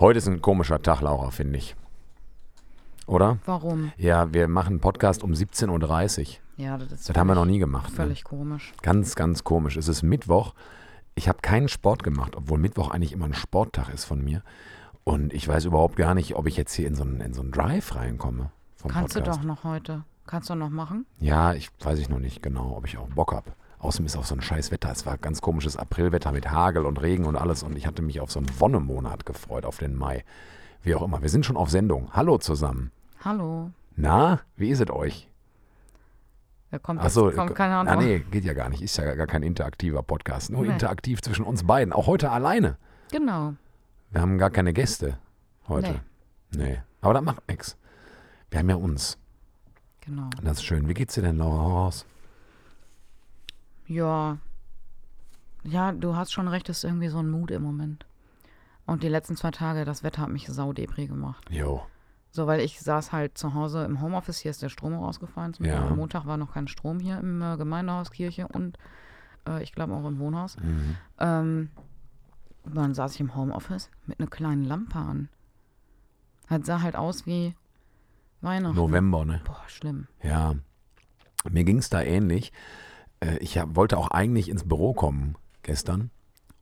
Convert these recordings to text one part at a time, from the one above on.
Heute ist ein komischer Tag, Laura, finde ich. Oder? Warum? Ja, wir machen einen Podcast um 17.30 Uhr. Ja, das ist Das haben wir noch nie gemacht. Ne? Völlig komisch. Ganz, ganz komisch. Es ist Mittwoch. Ich habe keinen Sport gemacht, obwohl Mittwoch eigentlich immer ein Sporttag ist von mir. Und ich weiß überhaupt gar nicht, ob ich jetzt hier in so einen, in so einen Drive reinkomme. Kannst Podcast. du doch noch heute. Kannst du noch machen? Ja, ich weiß ich noch nicht genau, ob ich auch Bock habe. Außerdem ist auch so ein scheiß Wetter. Es war ganz komisches Aprilwetter mit Hagel und Regen und alles. Und ich hatte mich auf so einen Wonnemonat gefreut, auf den Mai. Wie auch immer. Wir sind schon auf Sendung. Hallo zusammen. Hallo. Na, wie ist es euch? Wer kommt jetzt? Achso, kommt keine Ahnung. ah, nee, geht ja gar nicht. Ist ja gar kein interaktiver Podcast. Nur Nee. interaktiv zwischen uns beiden. Auch heute alleine. Genau. Wir haben gar keine Gäste heute. Nee. Aber das macht nichts. Wir haben ja uns. Genau. Das ist schön. Wie geht's dir denn, Laura raus? Ja. Ja, du hast schon recht, es ist irgendwie so ein Mut im Moment. Und die letzten zwei Tage, das Wetter hat mich saudebri gemacht. Jo. So, weil ich saß halt zu Hause im Homeoffice, hier ist der Strom rausgefallen. Zum Ja. Am Montag war noch kein Strom hier im äh, Gemeindehaus, Kirche und äh, ich glaube auch im Wohnhaus. Mhm. Ähm, dann saß ich im Homeoffice mit einer kleinen Lampe an. Das sah halt aus wie Weihnachten. November, ne? Boah, schlimm. Ja. Mir ging's da ähnlich. Äh, Ich hab, wollte auch eigentlich ins Büro kommen gestern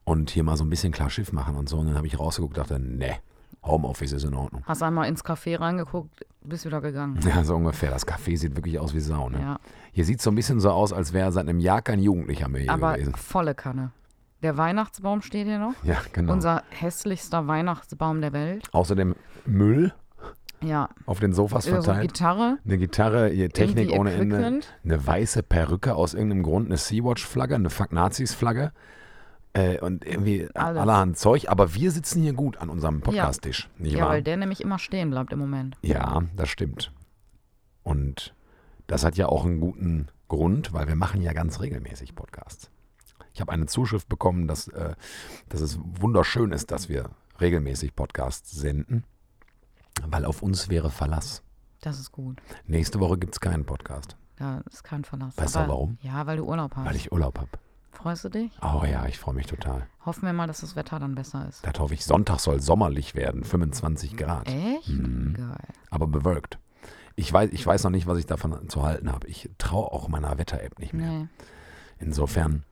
und hier mal so ein bisschen klar Schiff machen und so. Und dann habe ich rausgeguckt und dachte, ne, Homeoffice ist in Ordnung. Hast einmal ins Café reingeguckt, bist wieder gegangen. Ja, so ungefähr. Das Café sieht wirklich aus wie Sau, ne? Ja, Hier sieht so ein bisschen so aus, als wäre seit einem Jahr kein Jugendlicher mehr hier aber gewesen. volle Kanne. Der Weihnachtsbaum steht hier noch. Ja, genau. Unser hässlichster Weihnachtsbaum der Welt. Außerdem Müll Ja, auf den Sofas so verteilt. Gitarre. Eine Gitarre, hier Technik ohne Ende. Eine weiße Perücke aus irgendeinem Grund, eine Sea-Watch-Flagge, eine Fuck-Nazis-Flagge. Äh, und irgendwie Alles. allerhand Zeug. Aber wir sitzen hier gut an unserem Podcast-Tisch. Ja, wahr? weil der nämlich immer stehen bleibt im Moment. Ja, das stimmt. Und das hat ja auch einen guten Grund, weil wir machen ja ganz regelmäßig Podcasts. Ich habe eine Zuschrift bekommen, dass, äh, dass es wunderschön ist, dass wir regelmäßig Podcasts senden, weil auf uns wäre Verlass. Das ist gut. Nächste Woche gibt es keinen Podcast, Da ist kein Verlass. Weißt du Aber- warum? Ja, weil du Urlaub hast. weil ich Urlaub habe. Freust du dich? Oh ja, ich freue mich total. Hoffen wir mal, dass das Wetter dann besser ist. Das hoffe ich. Sonntag soll sommerlich werden, 25 Grad, Echt? Mhm. Geil. aber bewölkt. Ich weiß, ich weiß noch nicht, was ich davon zu halten habe. Ich traue auch meiner Wetter-App nicht mehr. Nee. Insofern,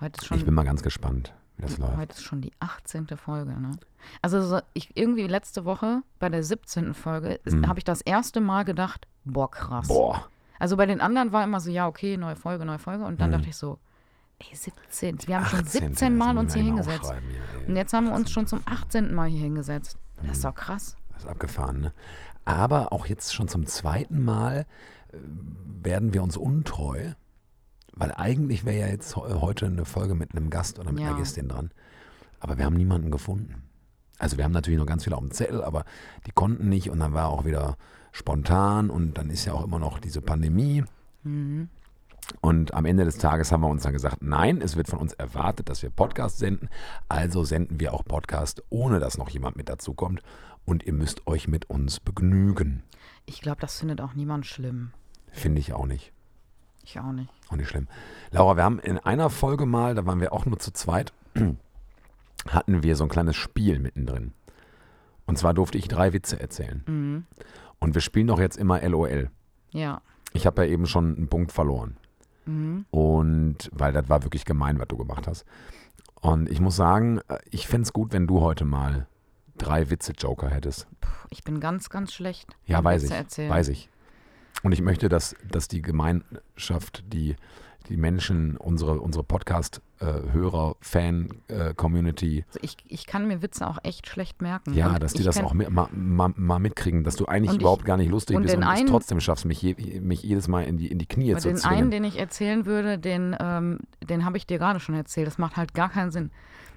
Heute ist ich schon, bin mal ganz gespannt, wie das läuft. heute ist schon die 18. Folge, ne? Also so, ich irgendwie letzte Woche bei der 17. Folge Mhm. habe ich das erste Mal gedacht, boah, krass. Boah, Also bei den anderen war immer so, ja, okay, neue Folge, neue Folge. Und dann Mhm. dachte ich so, ey, 17. Wir haben schon 18. 17 Mal das uns hier hingesetzt. ey. Und jetzt haben wir uns schon zum 18. Mal hier hingesetzt. Das Mhm. ist doch krass. Das ist abgefahren, ne? Aber auch jetzt schon zum zweiten Mal äh, werden wir uns untreu, weil eigentlich wäre ja jetzt heu- heute eine Folge mit einem Gast oder mit einer Ja. Gästin dran. Aber wir haben niemanden gefunden. Also wir haben natürlich noch ganz viele auf dem Zettel, aber die konnten nicht und dann war auch wieder spontan und dann ist ja auch immer noch diese Pandemie. Mhm. Und am Ende des Tages haben wir uns dann gesagt, nein, es wird von uns erwartet, dass wir Podcast senden. Also senden wir auch Podcast, ohne dass noch jemand mit dazu kommt. Und ihr müsst euch mit uns begnügen. Ich glaube, das findet auch niemand schlimm. Finde ich auch nicht. Ich auch nicht. Auch nicht schlimm. Laura, wir haben in einer Folge mal, da waren wir auch nur zu zweit, hatten wir so ein kleines Spiel mittendrin. Und zwar durfte ich drei Witze erzählen. Mhm. Und wir spielen doch jetzt immer LOL. Ja. Ich habe ja eben schon einen Punkt verloren. Mhm. Und weil das war wirklich gemein, was du gemacht hast. Und ich muss sagen, äh, ich fände es gut, wenn du heute mal drei Witze-Joker hättest. Puh, ich bin ganz, ganz schlecht. Ja, weiß Witze ich. Erzählen. Weiß ich. Und ich möchte, dass, dass die Gemeinschaft, die, die Menschen, unsere, unsere Podcast-Hörer, Fan-Community, Also ich, ich kann mir Witze auch echt schlecht merken. ja, Und dass die das auch mit, mal, mal, mal mitkriegen, dass du eigentlich Und ich- überhaupt gar nicht lustig und bist den und es trotzdem schaffst, mich, je, mich jedes Mal in die, in die Knie zu den zwingen. einen, den ich erzählen würde, den, ähm, den habe ich dir gerade schon erzählt. Das macht halt gar keinen Sinn.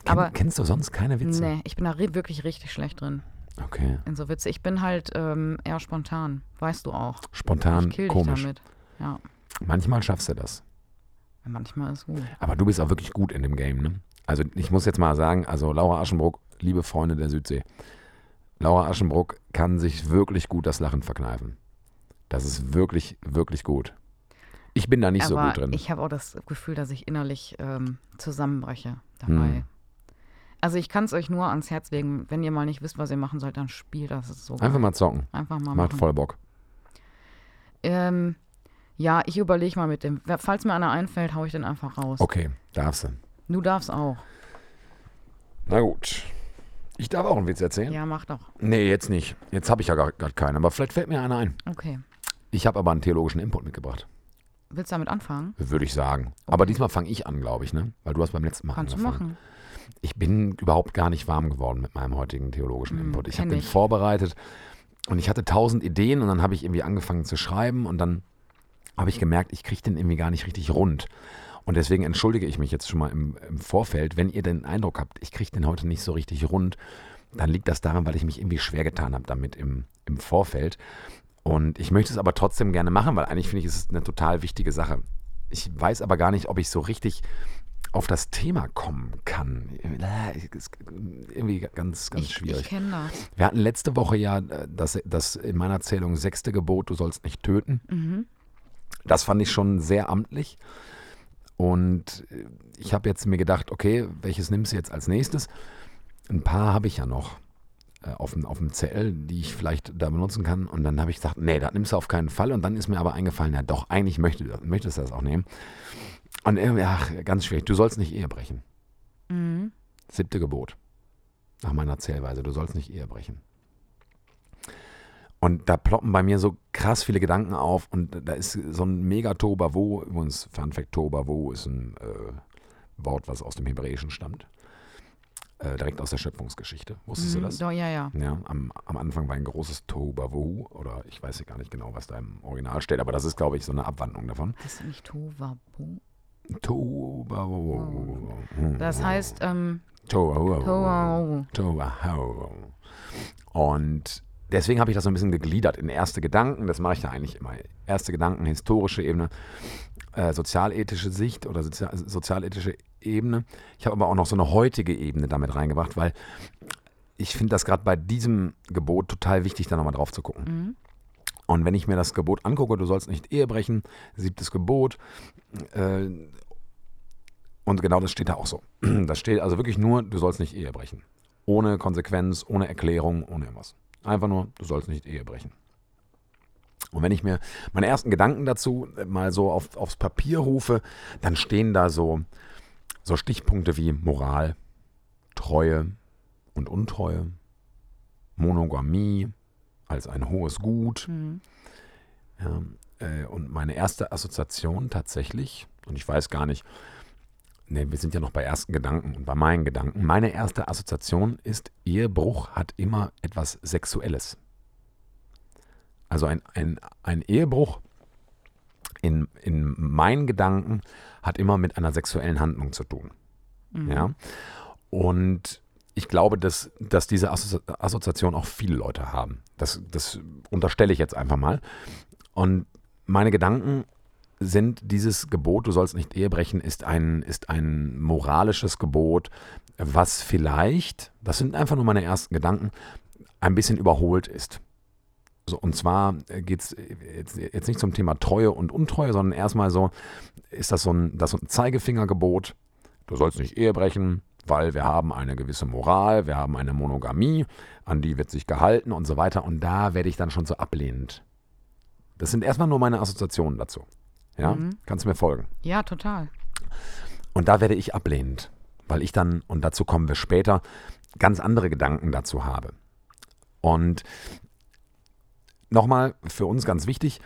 Kenn, Aber kennst du sonst keine Witze? nee, ich bin da wirklich richtig schlecht drin Okay. in so Witze. Ich bin halt ähm, eher spontan, weißt du auch. Spontan, ich kill dich komisch. damit. Ja, Manchmal schaffst du das. manchmal ist gut. Aber du bist auch wirklich gut in dem Game, ne? Also ich muss jetzt mal sagen, also Laura Aschenbruck, liebe Freunde der Südsee, Laura Aschenbruck kann sich wirklich gut das Lachen verkneifen. Das ist wirklich, wirklich gut. Ich bin da nicht so Aber gut drin. ich habe auch das Gefühl, dass ich innerlich ähm, zusammenbreche dabei. Hm. Also ich kann es euch nur ans Herz legen. Wenn ihr mal nicht wisst, was ihr machen sollt, dann spielt das. ist so Einfach mal zocken. Einfach mal Macht machen. voll Bock. Ähm, ja, ich überlege mal mit dem. Falls mir einer einfällt, hau ich den einfach raus. Okay, darfst du. Du darfst auch. Na gut. Ich darf auch einen Witz erzählen? Ja, mach doch. Nee, jetzt nicht. Jetzt habe ich ja gar, gar keinen. Aber vielleicht fällt mir einer ein. Okay. Ich habe aber einen theologischen Input mitgebracht. Willst du damit anfangen? Würde ich sagen. Aber diesmal fange ich an, glaube ich, ne? Weil du hast beim letzten Mal Kannst du angefangen. machen. Ich bin überhaupt gar nicht warm geworden mit meinem heutigen theologischen Hm, Input. Ich habe den vorbereitet und ich hatte tausend Ideen und dann habe ich irgendwie angefangen zu schreiben und dann habe ich gemerkt, ich kriege den irgendwie gar nicht richtig rund. Und deswegen entschuldige ich mich jetzt schon mal im, im Vorfeld, wenn ihr den Eindruck habt, ich kriege den heute nicht so richtig rund, dann liegt das daran, weil ich mich irgendwie schwer getan habe damit im, im Vorfeld. Und ich möchte es aber trotzdem gerne machen, weil eigentlich finde ich, es ist eine total wichtige Sache. Ich weiß aber gar nicht, ob ich so richtig auf das Thema kommen kann. Ist Irgendwie ganz, ganz ich schwierig. ich kenne das. Wir hatten letzte Woche ja äh, das, das in meiner Zählung sechste Gebot, du sollst nicht töten. Mhm. Das fand ich schon sehr amtlich. Und äh, ich habe jetzt mir gedacht, okay, welches nimmst du jetzt als nächstes? Ein paar habe ich ja noch äh, auf dem, auf dem Zettel, die ich vielleicht da benutzen kann. Und dann habe ich gesagt, nee, das nimmst du auf keinen Fall. Und dann ist mir aber eingefallen, ja doch, eigentlich möchte, möchtest du das auch nehmen. Und irgendwie, ach, ganz schwierig, du sollst nicht Ehe brechen. Mhm. Siebte Gebot. Nach meiner Zählweise. Du sollst nicht Ehe brechen. Und da ploppen bei mir so krass viele Gedanken auf und da ist so ein mega Tobavo. Übrigens, Fun Fact, Tobavo ist ein äh, Wort, was aus dem Hebräischen stammt. Äh, direkt aus der Schöpfungsgeschichte. Wusstest Mhm. du das? Doch, ja, ja. Ja, am, am Anfang war ein großes Tobavo oder ich weiß ja gar nicht genau, was da im Original steht, aber das ist, glaube ich, so eine Abwandlung davon. Das ist nicht Tovabu. Tobavo. Hm. Das heißt, ähm, Tohuwabohu. Tohuwabohu. Und deswegen habe ich das so ein bisschen gegliedert in erste Gedanken. Das mache ich da eigentlich immer. Erste Gedanken, historische Ebene, äh, sozialethische Sicht oder sozia sozialethische Ebene. Ich habe aber auch noch so eine heutige Ebene damit reingebracht, weil ich finde das gerade bei diesem Gebot total wichtig, da nochmal drauf zu gucken. Mhm. Und wenn ich mir das Gebot angucke, du sollst nicht Ehe brechen, siebtes Gebot, äh, und genau das steht da auch so. Das steht also wirklich nur, du sollst nicht Ehe brechen. Ohne Konsequenz, ohne Erklärung, ohne irgendwas. Einfach nur, du sollst nicht Ehe brechen. Und wenn ich mir meine ersten Gedanken dazu mal so auf, aufs Papier rufe, dann stehen da so, so Stichpunkte wie Moral, Treue und Untreue, Monogamie als ein hohes Gut. Mhm. Ja, äh, und meine erste Assoziation tatsächlich, und ich weiß gar nicht, ne, wir sind ja noch bei ersten Gedanken und bei meinen Gedanken, meine erste Assoziation ist, Ehebruch hat immer etwas Sexuelles. Also ein, ein, ein Ehebruch in, in meinen Gedanken hat immer mit einer sexuellen Handlung zu tun. Mhm. Ja. Und ich glaube, dass, dass diese Assozi Assoziation auch viele Leute haben. Das, das unterstelle ich jetzt einfach mal. Und meine Gedanken sind, dieses Gebot, du sollst nicht Ehe brechen, ist ein, ist ein moralisches Gebot, was vielleicht, das sind einfach nur meine ersten Gedanken, ein bisschen überholt ist. So, und zwar geht es jetzt, jetzt nicht zum Thema Treue und Untreue, sondern erstmal so, ist das so ein, das so ein Zeigefingergebot, du sollst nicht Ehe brechen, weil wir haben eine gewisse Moral, wir haben eine Monogamie, an die wird sich gehalten und so weiter. Und da werde ich dann schon so ablehnend. Das sind erstmal nur meine Assoziationen dazu. Ja, Mhm. kannst du mir folgen? Ja, total. Und da werde ich ablehnend, weil ich dann, und dazu kommen wir später, ganz andere Gedanken dazu habe. Und nochmal für uns ganz wichtig,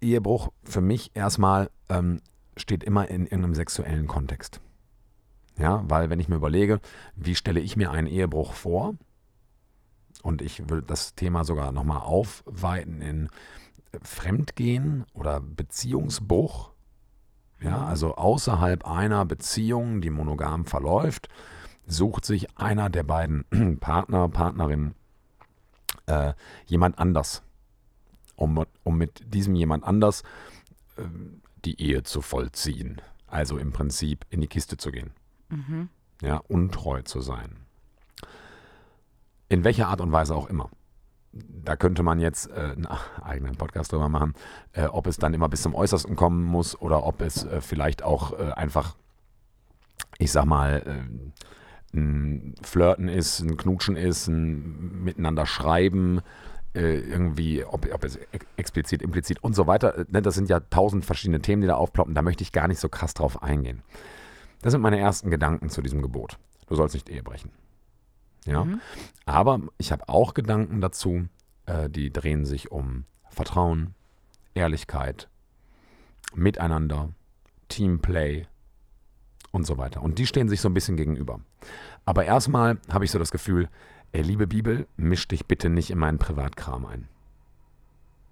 Ehebruch für mich erstmal ähm, steht immer in irgendeinem sexuellen Kontext. Ja, weil wenn ich mir überlege, wie stelle ich mir einen Ehebruch vor, und ich will das Thema sogar nochmal aufweiten in Fremdgehen oder Beziehungsbruch, ja, also außerhalb einer Beziehung, die monogam verläuft, sucht sich einer der beiden Partner, Partnerin äh, jemand anders, um, um mit diesem jemand anders äh, die Ehe zu vollziehen. Also im Prinzip in die Kiste zu gehen. Mhm. Ja, untreu zu sein. In welcher Art und Weise auch immer. Da könnte man jetzt äh, einen eigenen Podcast drüber machen, äh, ob es dann immer bis zum Äußersten kommen muss oder ob es äh, vielleicht auch äh, einfach, ich sag mal, äh, ein Flirten ist, ein Knutschen ist, ein Miteinander schreiben, äh, irgendwie, ob, ob es explizit, implizit und so weiter. Ne, das sind ja tausend verschiedene Themen, die da aufploppen. Da möchte ich gar nicht so krass drauf eingehen. Das sind meine ersten Gedanken zu diesem Gebot. Du sollst nicht Ehe brechen. Ja. Mhm. Aber ich habe auch Gedanken dazu, äh, die drehen sich um Vertrauen, Ehrlichkeit, Miteinander, Teamplay und so weiter. Und die stehen sich so ein bisschen gegenüber. Aber erstmal habe ich so das Gefühl, ey, liebe Bibel, misch dich bitte nicht in meinen Privatkram ein.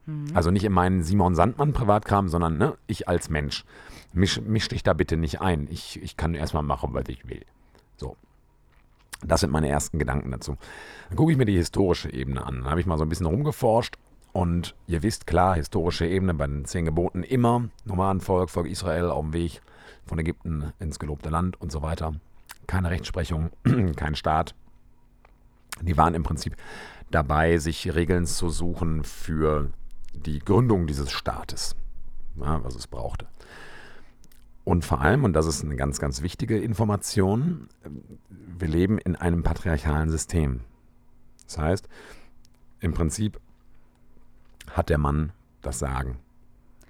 Mhm. Also nicht in meinen Simon Sandmann Privatkram, sondern ne, ich als Mensch. Misch, misch dich da bitte nicht ein. Ich, ich kann erstmal machen, was ich will. So. Das sind meine ersten Gedanken dazu. Dann gucke ich mir die historische Ebene an. Dann habe ich mal so ein bisschen rumgeforscht. Und ihr wisst, klar, historische Ebene bei den zehn Geboten immer. Nomadenvolk, Volk Israel auf dem Weg von Ägypten ins gelobte Land und so weiter. Keine Rechtsprechung, kein Staat. Die waren im Prinzip dabei, sich Regeln zu suchen für die Gründung dieses Staates, ja, was es brauchte. Und vor allem, und das ist eine ganz, ganz wichtige Information, wir leben in einem patriarchalen System. Das heißt, im Prinzip hat der Mann das Sagen.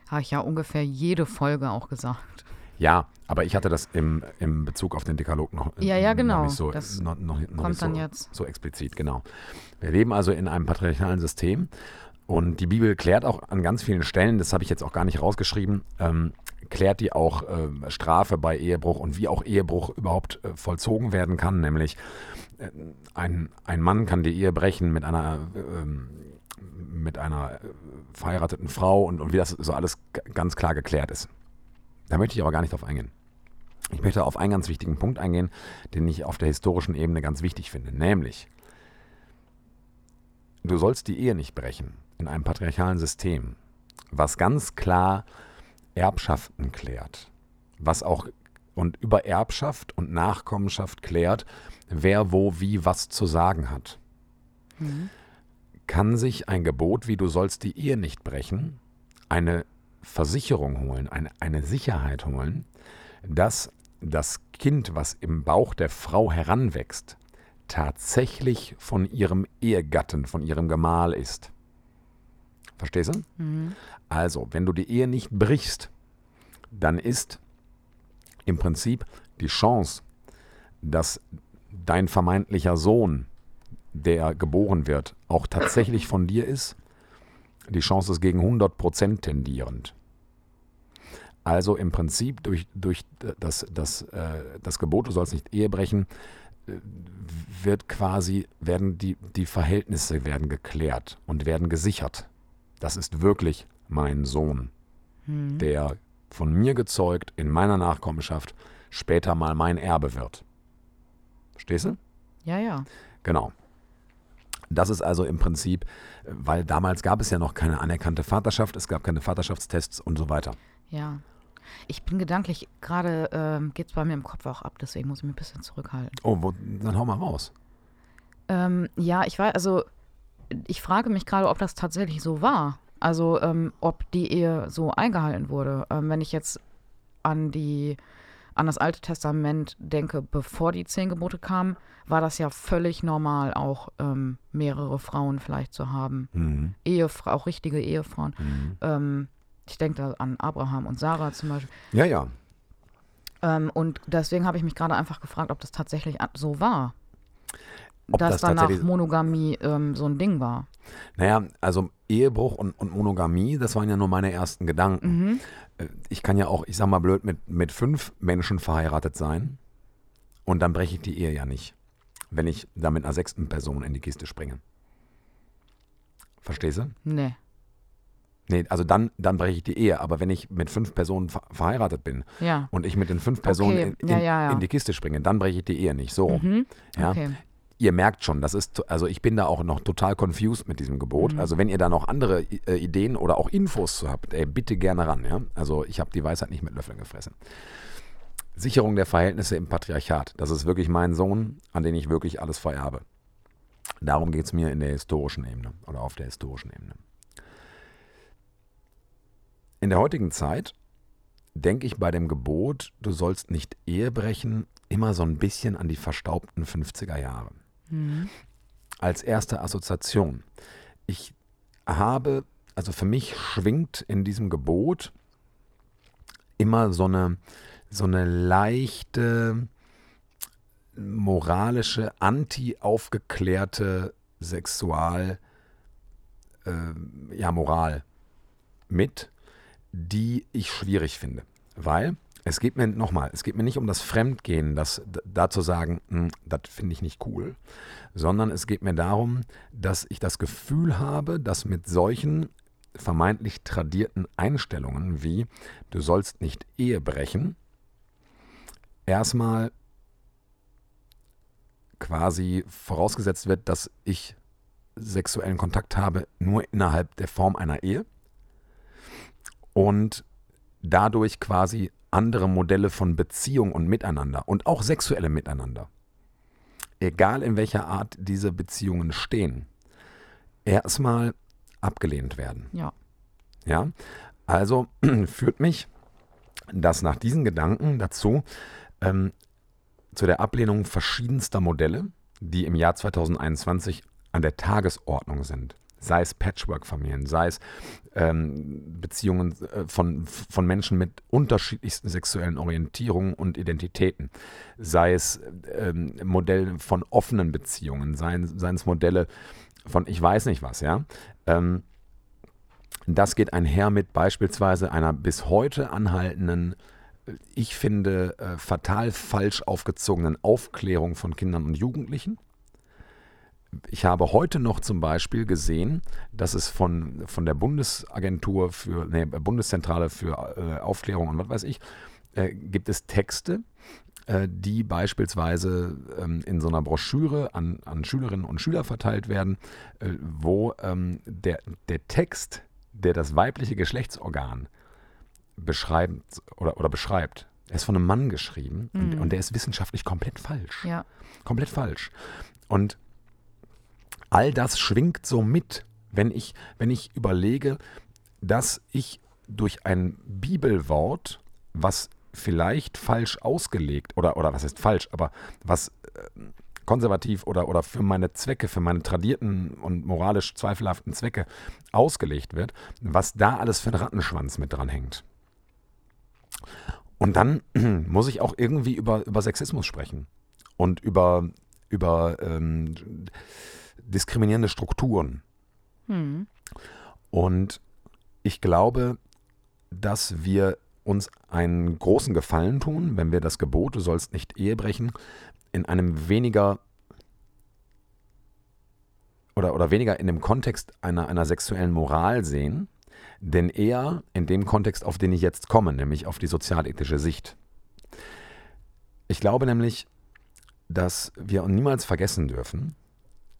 Habe ich ja ungefähr jede Folge auch gesagt. Ja, aber ich hatte das im, im Bezug auf den Dekalog noch, Ja, ja, genau. noch nicht so, Das noch, noch, noch kommt nicht so, dann jetzt. so explizit, genau. Wir leben also in einem patriarchalen System und die Bibel klärt auch an ganz vielen Stellen, das habe ich jetzt auch gar nicht rausgeschrieben, ähm, klärt die auch äh, Strafe bei Ehebruch und wie auch Ehebruch überhaupt äh, vollzogen werden kann, nämlich äh, ein, ein Mann kann die Ehe brechen mit einer ähm, mit einer äh, verheirateten Frau und, und wie das so alles ganz klar geklärt ist. Da möchte ich aber gar nicht drauf eingehen. Ich möchte auf einen ganz wichtigen Punkt eingehen, den ich auf der historischen Ebene ganz wichtig finde, nämlich du sollst die Ehe nicht brechen in einem patriarchalen System, was ganz klar Erbschaften klärt, was auch und über Erbschaft und Nachkommenschaft klärt, wer wo wie was zu sagen hat Mhm. kann sich ein Gebot wie du sollst die Ehe nicht brechen, eine Versicherung holen, eine, eine Sicherheit holen, dass das Kind, was im Bauch der Frau heranwächst, tatsächlich von ihrem Ehegatten, von ihrem Gemahl ist. Verstehst du? Mhm. Also, wenn du die Ehe nicht brichst, dann ist im Prinzip die Chance, dass dein vermeintlicher Sohn, der geboren wird, auch tatsächlich von dir ist, die Chance ist gegen 100% tendierend. Also im Prinzip durch, durch das, das, äh, das Gebot, du sollst nicht Ehe brechen, äh, wird quasi, werden die, die Verhältnisse werden geklärt und werden gesichert. Das ist wirklich mein Sohn, Mhm. der von mir gezeugt in meiner Nachkommenschaft später mal mein Erbe wird. Verstehst du? Ja, ja. Genau. Das ist also im Prinzip, weil damals gab es ja noch keine anerkannte Vaterschaft, es gab keine Vaterschaftstests und so weiter. Ja. Ich bin gedanklich, gerade ähm, geht es bei mir im Kopf auch ab, deswegen muss ich mich ein bisschen zurückhalten. Oh, wo, dann hau mal raus. Ähm, ja, ich weiß, also ich frage mich gerade, ob das tatsächlich so war. Also ähm, ob die Ehe so eingehalten wurde. Ähm, wenn ich jetzt an die an das Alte Testament denke, bevor die zehn Gebote kamen, war das ja völlig normal, auch ähm, mehrere Frauen vielleicht zu haben. Mhm. Ehefra auch richtige Ehefrauen. Mhm. Ähm, ich denke da an Abraham und Sarah zum Beispiel. Ja, ja. Ähm, und deswegen habe ich mich gerade einfach gefragt, ob das tatsächlich so war. Ob dass das danach Monogamie ähm, so ein Ding war. Naja, also Ehebruch und, und Monogamie, das waren ja nur meine ersten Gedanken. Mhm. Äh, Ich kann ja auch, ich sag mal blöd, mit, mit fünf Menschen verheiratet sein und dann breche ich die Ehe ja nicht, wenn ich da mit einer sechsten Person in die Kiste springe. Verstehst du? Nee. Nee, also dann, dann breche ich die Ehe. Aber wenn ich mit fünf Personen ver verheiratet bin Ja. und ich mit den fünf Personen Okay, in, in, ja, ja. in die Kiste springe, dann breche ich die Ehe nicht. So. Mhm. Ja. Okay. Ihr merkt schon, das ist, also ich bin da auch noch total confused mit diesem Gebot. Mhm. Also wenn ihr da noch andere äh, Ideen oder auch Infos zu habt, ey, bitte gerne ran. Ja? Also ich habe die Weisheit nicht mit Löffeln gefressen. Sicherung der Verhältnisse im Patriarchat. Das ist wirklich mein Sohn, an den ich wirklich alles vererbe. Darum geht es mir in der historischen Ebene oder auf der historischen Ebene. In der heutigen Zeit denke ich bei dem Gebot, du sollst nicht Ehe brechen, immer so ein bisschen an die verstaubten 50er Jahre. Mhm. Als erste Assoziation. Ich habe, also für mich schwingt in diesem Gebot immer so eine, so eine leichte moralische, anti-aufgeklärte Sexual, äh, ja, Moral mit, die ich schwierig finde. Weil es geht mir nochmal, es geht mir nicht um das Fremdgehen, das da zu sagen, hm, das finde ich nicht cool, sondern es geht mir darum, dass ich das Gefühl habe, dass mit solchen vermeintlich tradierten Einstellungen wie du sollst nicht Ehe brechen, erstmal quasi vorausgesetzt wird, dass ich sexuellen Kontakt habe nur innerhalb der Form einer Ehe und dadurch quasi andere Modelle von Beziehung und Miteinander und auch sexuelle Miteinander, egal in welcher Art diese Beziehungen stehen, erstmal abgelehnt werden. Ja. Ja, also führt mich das nach diesen Gedanken dazu, ähm, zu der Ablehnung verschiedenster Modelle, die im Jahr 2021 an der Tagesordnung sind. Sei es Patchwork-Familien, sei es ähm, Beziehungen äh, von, von Menschen mit unterschiedlichsten sexuellen Orientierungen und Identitäten, sei es ähm, Modelle von offenen Beziehungen, seien, seien es Modelle von ich weiß nicht was, ja. Ähm, das geht einher mit beispielsweise einer bis heute anhaltenden, ich finde, äh, fatal falsch aufgezogenen Aufklärung von Kindern und Jugendlichen. Ich habe heute noch zum Beispiel gesehen, dass es von, von der Bundesagentur für, nee, Bundeszentrale für äh, Aufklärung und was weiß ich, äh, gibt es Texte, äh, die beispielsweise ähm, in so einer Broschüre an, an Schülerinnen und Schüler verteilt werden, äh, wo ähm, der, der Text der das weibliche Geschlechtsorgan beschreibt oder, oder beschreibt, er ist von einem Mann geschrieben mhm. und, und, der ist wissenschaftlich komplett falsch. Ja. Komplett falsch. Und all das schwingt so mit, wenn ich, wenn ich überlege, dass ich durch ein Bibelwort, was vielleicht falsch ausgelegt oder, oder was ist falsch, aber was äh, konservativ oder, oder für meine Zwecke, für meine tradierten und moralisch zweifelhaften Zwecke ausgelegt wird, was da alles für ein Rattenschwanz mit dran hängt. Und dann muss ich auch irgendwie über, über Sexismus sprechen und über, über ähm, diskriminierende Strukturen. Hm. Und ich glaube, dass wir uns einen großen Gefallen tun, wenn wir das Gebot, du sollst nicht Ehe brechen, in einem weniger oder, oder weniger in dem Kontext einer, einer sexuellen Moral sehen, denn eher in dem Kontext, auf den ich jetzt komme, nämlich auf die sozialethische Sicht. Ich glaube nämlich, dass wir niemals vergessen dürfen,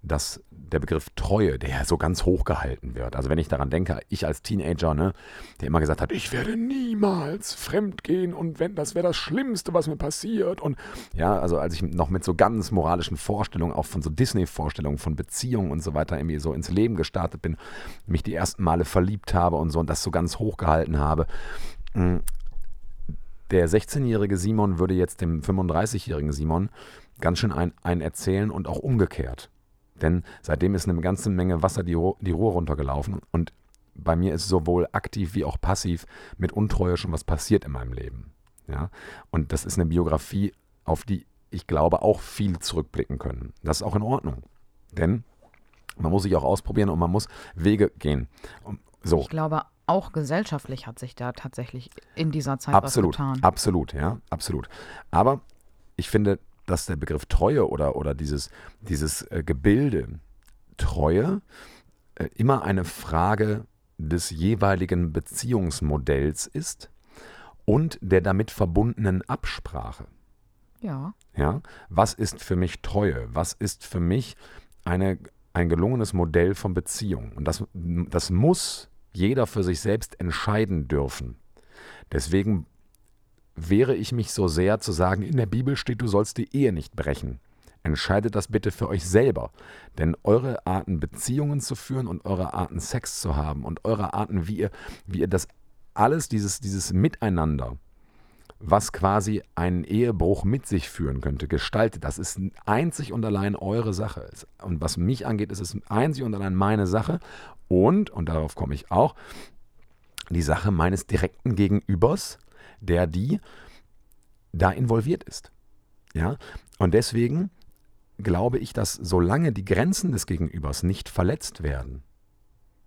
dass der Begriff Treue, der ja so ganz hoch gehalten wird. Also wenn ich daran denke, ich als Teenager, ne, der immer gesagt hat, ich werde niemals fremd gehen und wenn, das wäre das Schlimmste, was mir passiert. Und ja, also als ich noch mit so ganz moralischen Vorstellungen, auch von so Disney-Vorstellungen von Beziehungen und so weiter irgendwie so ins Leben gestartet bin, mich die ersten Male verliebt habe und so und das so ganz hoch gehalten habe. Hm, der 16-jährige Simon würde jetzt dem 35-jährigen Simon ganz schön ein, ein erzählen und auch umgekehrt. Denn seitdem ist eine ganze Menge Wasser die, die Ruhr runtergelaufen und bei mir ist sowohl aktiv wie auch passiv mit Untreue schon was passiert in meinem Leben. Ja? Und das ist eine Biografie, auf die ich glaube auch viel zurückblicken können. Das ist auch in Ordnung. Denn man muss sich auch ausprobieren und man muss Wege gehen. So. Ich glaube, auch gesellschaftlich hat sich da tatsächlich in dieser Zeit absolut, was getan. Absolut, ja, absolut. Aber ich finde, dass der Begriff Treue oder, oder dieses, dieses äh, Gebilde Treue äh, immer eine Frage des jeweiligen Beziehungsmodells ist und der damit verbundenen Absprache. Ja. Ja, was ist für mich Treue? Was ist für mich eine, ein gelungenes Modell von Beziehung? Und das, das muss jeder für sich selbst entscheiden dürfen. Deswegen wehre ich mich so sehr zu sagen, in der Bibel steht, du sollst die Ehe nicht brechen. Entscheidet das bitte für euch selber. Denn eure Arten, Beziehungen zu führen und eure Arten, Sex zu haben und eure Arten, wie ihr, wie ihr das alles, dieses, dieses Miteinander was quasi einen Ehebruch mit sich führen könnte, gestaltet. Das ist einzig und allein eure Sache. Und was mich angeht, ist es einzig und allein meine Sache. Und, und darauf komme ich auch, die Sache meines direkten Gegenübers, der die da involviert ist. Ja, und deswegen glaube ich, dass solange die Grenzen des Gegenübers nicht verletzt werden,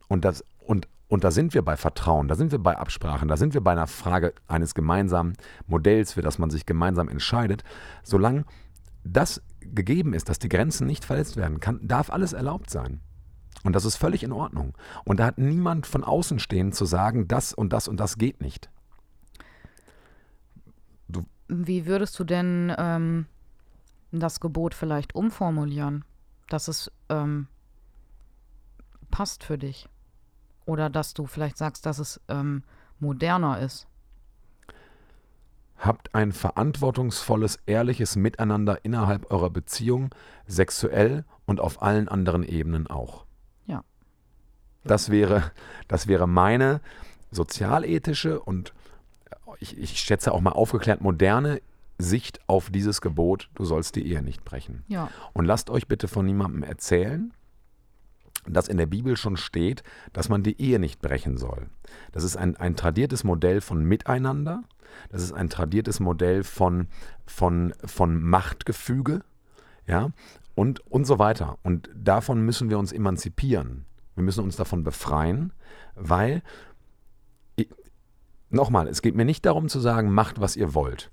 und das, und und da sind wir bei Vertrauen, da sind wir bei Absprachen, da sind wir bei einer Frage eines gemeinsamen Modells, für das man sich gemeinsam entscheidet. Solange das gegeben ist, dass die Grenzen nicht verletzt werden, kann, darf alles erlaubt sein. Und das ist völlig in Ordnung. Und da hat niemand von außen stehen zu sagen, das und das und das geht nicht. Wie würdest du denn ähm, das Gebot vielleicht umformulieren, dass es ähm, passt für dich? Oder dass du vielleicht sagst, dass es ähm, moderner ist. Habt ein verantwortungsvolles, ehrliches Miteinander innerhalb eurer Beziehung, sexuell und auf allen anderen Ebenen auch. Ja. Das wäre, das wäre meine sozialethische und ich, ich schätze auch mal aufgeklärt moderne Sicht auf dieses Gebot, du sollst die Ehe nicht brechen. Ja. Und lasst euch bitte von niemandem erzählen, dass in der Bibel schon steht, dass man die Ehe nicht brechen soll. Das ist ein, ein tradiertes Modell von Miteinander. Das ist ein tradiertes Modell von, von, von Machtgefüge. Ja, und, und so weiter. Und davon müssen wir uns emanzipieren. Wir müssen uns davon befreien, weil, nochmal, es geht mir nicht darum zu sagen, macht, was ihr wollt.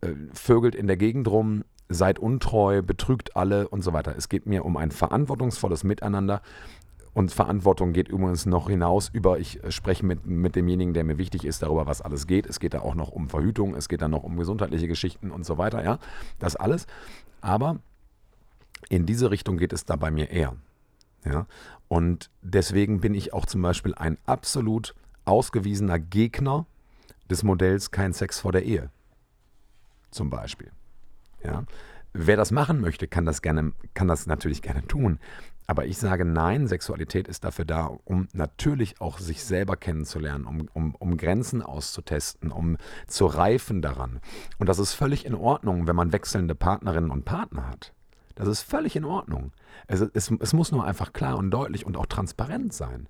Äh, vögelt in der Gegend rum, seid untreu, betrügt alle und so weiter. Es geht mir um ein verantwortungsvolles Miteinander. Und Verantwortung geht übrigens noch hinaus über, ich spreche mit, mit demjenigen, der mir wichtig ist, darüber, was alles geht. Es geht da auch noch um Verhütung, es geht da noch um gesundheitliche Geschichten und so weiter, ja. Das alles. Aber in diese Richtung geht es da bei mir eher. Ja. Und deswegen bin ich auch zum Beispiel ein absolut ausgewiesener Gegner des Modells kein Sex vor der Ehe. Zum Beispiel. Ja? Wer das machen möchte, kann das gerne, kann das natürlich gerne tun. Aber ich sage nein, Sexualität ist dafür da, um natürlich auch sich selber kennenzulernen, um, um, um Grenzen auszutesten, um zu reifen daran. Und das ist völlig in Ordnung, wenn man wechselnde Partnerinnen und Partner hat. Das ist völlig in Ordnung. Es, es, es muss nur einfach klar und deutlich und auch transparent sein.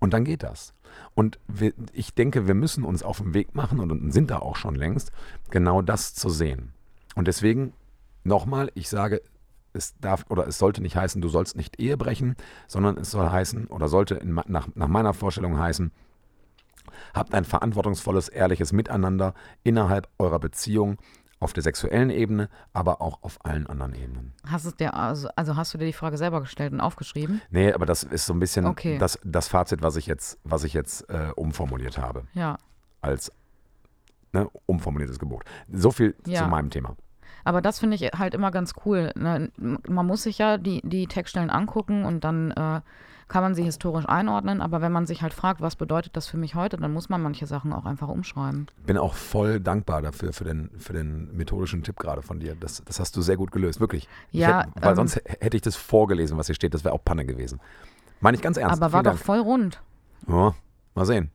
Und dann geht das. Und wir, ich denke, wir müssen uns auf den Weg machen und sind da auch schon längst, genau das zu sehen. Und deswegen nochmal, ich sage, es darf oder es sollte nicht heißen, du sollst nicht Ehe brechen, sondern es soll heißen oder sollte in, nach, nach meiner Vorstellung heißen, habt ein verantwortungsvolles, ehrliches Miteinander innerhalb eurer Beziehung auf der sexuellen Ebene, aber auch auf allen anderen Ebenen. Hast es dir, also, also hast du dir die Frage selber gestellt und aufgeschrieben? Nee, aber das ist so ein bisschen okay. das, das Fazit, was ich jetzt, was ich jetzt äh, umformuliert habe. Ja. Als ne, umformuliertes Gebot. So viel ja. zu meinem Thema. Aber das finde ich halt immer ganz cool. Ne? Man muss sich ja die, die Textstellen angucken und dann äh, kann man sie historisch einordnen. Aber wenn man sich halt fragt, was bedeutet das für mich heute, dann muss man manche Sachen auch einfach umschreiben. Bin auch voll dankbar dafür, für den, für den methodischen Tipp gerade von dir. Das, das hast du sehr gut gelöst, wirklich. Ja, hätte, weil ähm, sonst hätte ich das vorgelesen, was hier steht. Das wäre auch Panne gewesen. Meine ich ganz ernst. Aber war Vielen doch voll rund. Ja, mal sehen.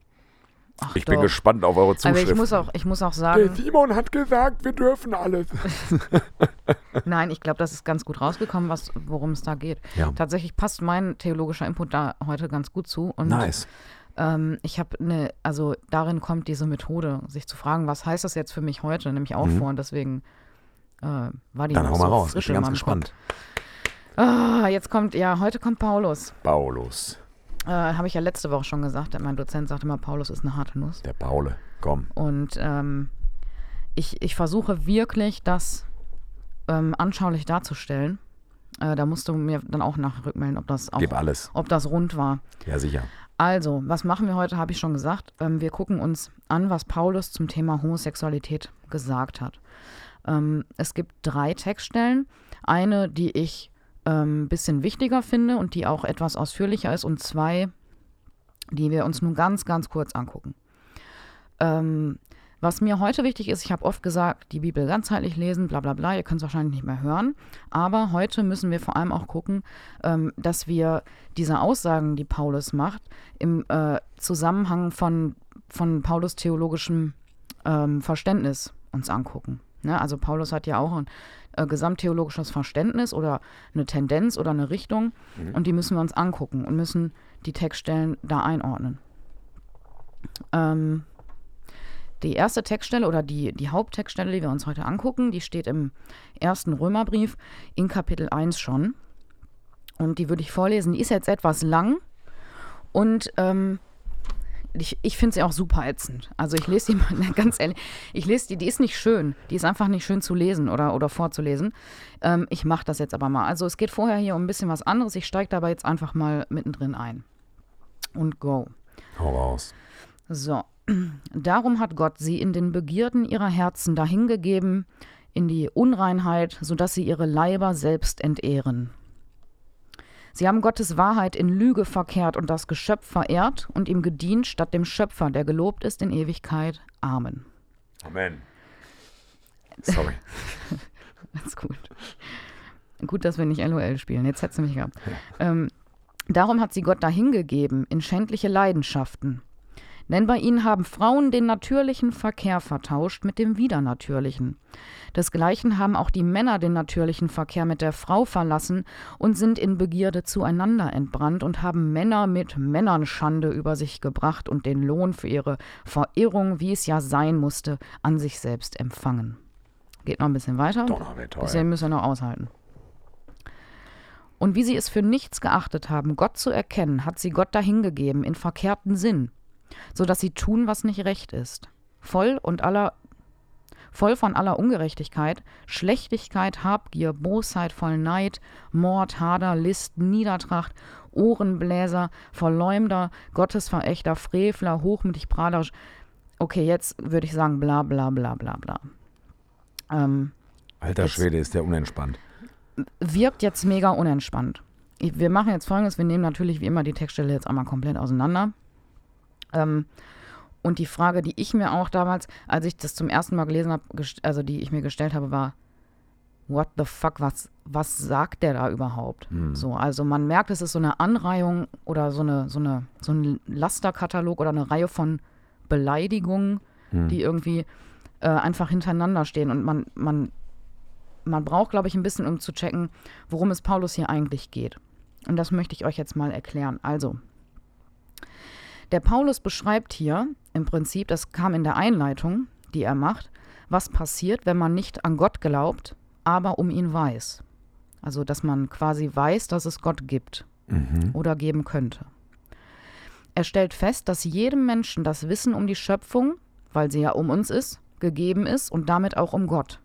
Ach ich doch. bin gespannt auf eure Zuschrift. Aber ich muss auch, ich muss auch sagen. Der Simon hat gesagt, wir dürfen alles. Nein, ich glaube, das ist ganz gut rausgekommen, was, worum es da geht. Ja. Tatsächlich passt mein theologischer Input da heute ganz gut zu. Und, nice. Ähm, ich habe eine, also darin kommt diese Methode, sich zu fragen, was heißt das jetzt für mich heute, nämlich auch mhm. vor. Und deswegen äh, war die Dann hau mal so raus. Ich bin ganz gespannt. Ah, jetzt kommt, ja, heute kommt Paulus. Paulus. Äh, Habe ich ja letzte Woche schon gesagt. Mein Dozent sagte immer, Paulus ist eine harte Nuss. Der Paule, komm. Und ähm, ich, ich versuche wirklich, das ähm, anschaulich darzustellen. Äh, da musst du mir dann auch nachrückmelden, ob das auch, Gib alles. ob das rund war. Ja, sicher. Also, was machen wir heute, habe ich schon gesagt. Ähm, wir gucken uns an, was Paulus zum Thema Homosexualität gesagt hat. Ähm, es gibt drei Textstellen. Eine, die ich ein ähm, bisschen wichtiger finde und die auch etwas ausführlicher ist und zwei, die wir uns nun ganz, ganz kurz angucken. Ähm, was mir heute wichtig ist, ich habe oft gesagt, die Bibel ganzheitlich lesen, bla bla bla, ihr könnt es wahrscheinlich nicht mehr hören, aber heute müssen wir vor allem auch gucken, ähm, dass wir diese Aussagen, die Paulus macht, im äh, Zusammenhang von, von Paulus theologischem ähm, Verständnis uns angucken. Ne? Also Paulus hat ja auch ein äh, gesamttheologisches Verständnis oder eine Tendenz oder eine Richtung und die müssen wir uns angucken und müssen die Textstellen da einordnen. Ähm, die erste Textstelle oder die, die Haupttextstelle, die wir uns heute angucken, die steht im ersten Römerbrief in Kapitel 1 schon. Und die würde ich vorlesen. Die ist jetzt etwas lang und ähm, ich, ich finde sie auch super ätzend. Also ich lese die mal ganz ehrlich, ich lese die, die ist nicht schön. Die ist einfach nicht schön zu lesen oder, oder vorzulesen. Ähm, ich mache das jetzt aber mal. Also es geht vorher hier um ein bisschen was anderes. Ich steige dabei jetzt einfach mal mittendrin ein. Und go. Hau raus. So, darum hat Gott sie in den Begierden ihrer Herzen dahingegeben, in die Unreinheit, sodass sie ihre Leiber selbst entehren. Sie haben Gottes Wahrheit in Lüge verkehrt und das Geschöpf verehrt und ihm gedient statt dem Schöpfer, der gelobt ist in Ewigkeit. Amen. Amen. Sorry. Alles gut. Gut, dass wir nicht LOL spielen. Jetzt hättest du mich gehabt. Ähm, darum hat sie Gott dahingegeben in schändliche Leidenschaften. Denn bei ihnen haben Frauen den natürlichen Verkehr vertauscht mit dem widernatürlichen. Desgleichen haben auch die Männer den natürlichen Verkehr mit der Frau verlassen und sind in Begierde zueinander entbrannt und haben Männer mit Männern Schande über sich gebracht und den Lohn für ihre Verirrung, wie es ja sein musste, an sich selbst empfangen. Geht noch ein bisschen weiter. Donnerwetter. Bisschen müssen wir noch aushalten. Und wie sie es für nichts geachtet haben, Gott zu erkennen, hat sie Gott dahingegeben in verkehrten Sinn, so dass sie tun, was nicht recht ist. Voll und aller voll von aller Ungerechtigkeit, Schlechtigkeit, Habgier, Bosheit, voll Neid, Mord, Hader, List, Niedertracht, Ohrenbläser, Verleumder, Gottesverächter, Frevler, hochmütig, praderisch. Okay, jetzt würde ich sagen, bla bla bla bla bla. Ähm, Alter Schwede, ist der unentspannt. wirkt jetzt mega unentspannt. Ich- Wir machen jetzt folgendes: Wir nehmen natürlich wie immer die Textstelle jetzt einmal komplett auseinander. Ähm, und die Frage, die ich mir auch damals, als ich das zum ersten Mal gelesen habe, also die ich mir gestellt habe, war: What the fuck, was, was sagt der da überhaupt? So, also man merkt, es ist so eine Anreihung oder so, eine, so, eine, so ein Lasterkatalog oder eine Reihe von Beleidigungen, die irgendwie äh, einfach hintereinander stehen. Und man, man man braucht, glaube ich, ein bisschen, um zu checken, worum es Paulus hier eigentlich geht. Und das möchte ich euch jetzt mal erklären. Also, der Paulus beschreibt hier im Prinzip, das kam in der Einleitung, die er macht, was passiert, wenn man nicht an Gott glaubt, aber um ihn weiß. Also, dass man quasi weiß, dass es Gott gibt oder geben könnte. Er stellt fest, dass jedem Menschen das Wissen um die Schöpfung, weil sie ja um uns ist, gegeben ist und damit auch um Gott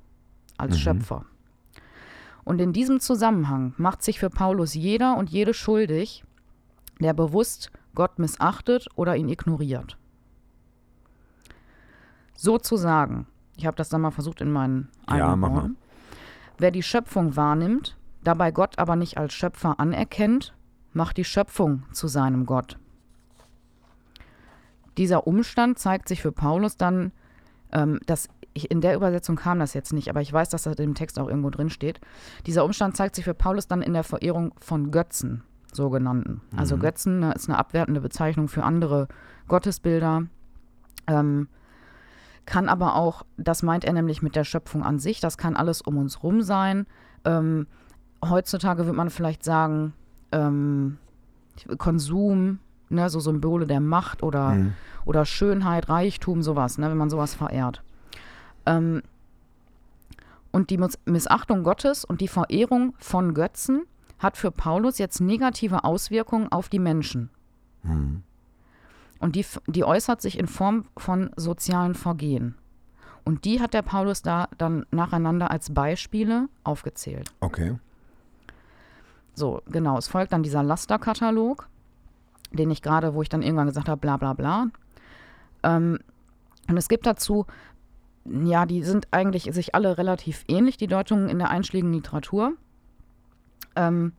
als Schöpfer. Und in diesem Zusammenhang macht sich für Paulus jeder und jede schuldig, der bewusst Gott missachtet oder ihn ignoriert. Sozusagen, ich habe das dann mal versucht in meinen Ja, mach mal. Wer die Schöpfung wahrnimmt, dabei Gott aber nicht als Schöpfer anerkennt, macht die Schöpfung zu seinem Gott. Dieser Umstand zeigt sich für Paulus dann, ähm, dass ich, in der Übersetzung kam das jetzt nicht, aber ich weiß, dass das im Text auch irgendwo drin steht. Dieser Umstand zeigt sich für Paulus dann in der Verehrung von Götzen, sogenannten. Also Götzen ne, ist eine abwertende Bezeichnung für andere Gottesbilder. Ähm, kann aber auch, das meint er nämlich mit der Schöpfung an sich, das kann alles um uns rum sein. Ähm, heutzutage würde man vielleicht sagen, ähm, Konsum, ne, so Symbole der Macht oder, oder Schönheit, Reichtum, sowas, ne, wenn man sowas verehrt. Ähm, und die Miss- Missachtung Gottes und die Verehrung von Götzen hat für Paulus jetzt negative Auswirkungen auf die Menschen. Und die, die äußert sich in Form von sozialen Vergehen. Und die hat der Paulus da dann nacheinander als Beispiele aufgezählt. Okay. So, genau. Es folgt dann dieser Lasterkatalog, den ich gerade, wo ich dann irgendwann gesagt habe, bla bla bla. Ähm, und es gibt dazu, ja, die sind eigentlich sich alle relativ ähnlich, die Deutungen in der einschlägigen Literatur. Ähm,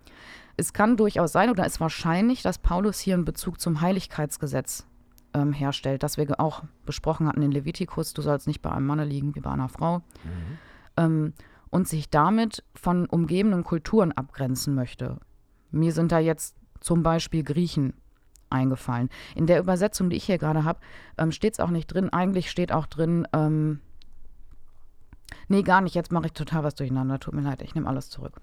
es kann durchaus sein oder ist wahrscheinlich, dass Paulus hier einen Bezug zum Heiligkeitsgesetz ähm, herstellt, das wir auch besprochen hatten in Levitikus, du sollst nicht bei einem Manne liegen wie bei einer Frau, ähm, und sich damit von umgebenden Kulturen abgrenzen möchte. Mir sind da jetzt zum Beispiel Griechen eingefallen. In der Übersetzung, die ich hier gerade habe, ähm, steht es auch nicht drin. Eigentlich steht auch drin, ähm, Nee, gar nicht. Jetzt mache ich total was durcheinander. Tut mir leid, ich nehme alles zurück.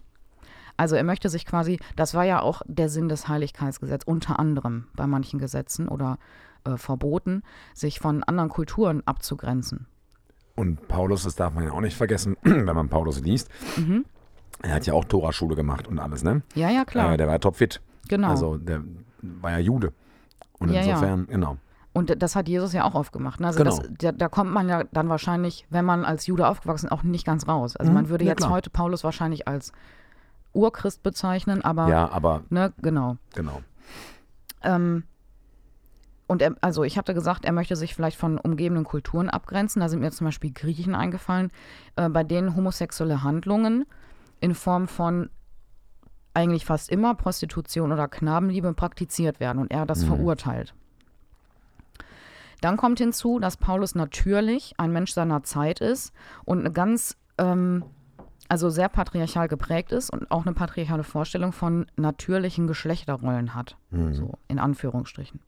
Also er möchte sich quasi, das war ja auch der Sinn des Heiligkeitsgesetzes, unter anderem bei manchen Gesetzen oder äh, Verboten, sich von anderen Kulturen abzugrenzen. Und Paulus, das darf man ja auch nicht vergessen, wenn man Paulus liest. Er hat ja auch Toraschule gemacht und alles, ne? Ja, ja, klar. Äh, der war ja topfit. genau. Also der war ja Jude. Und Ja, ja. insofern, genau. Und das hat Jesus ja auch aufgemacht. Ne? Also Genau. das, da, da kommt man ja dann wahrscheinlich, wenn man als Jude aufgewachsen ist, auch nicht ganz raus. Also Mhm, man würde ja, jetzt klar. heute Paulus wahrscheinlich als Urchrist bezeichnen, aber Ja, aber ne, genau. genau. Ähm, und er, also ich hatte gesagt, er möchte sich vielleicht von umgebenden Kulturen abgrenzen. Da sind mir zum Beispiel Griechen eingefallen, äh, bei denen homosexuelle Handlungen in Form von eigentlich fast immer Prostitution oder Knabenliebe praktiziert werden und er das verurteilt. Dann kommt hinzu, dass Paulus natürlich ein Mensch seiner Zeit ist und eine ganz, ähm, also sehr patriarchal geprägt ist und auch eine patriarchale Vorstellung von natürlichen Geschlechterrollen hat. So in Anführungsstrichen.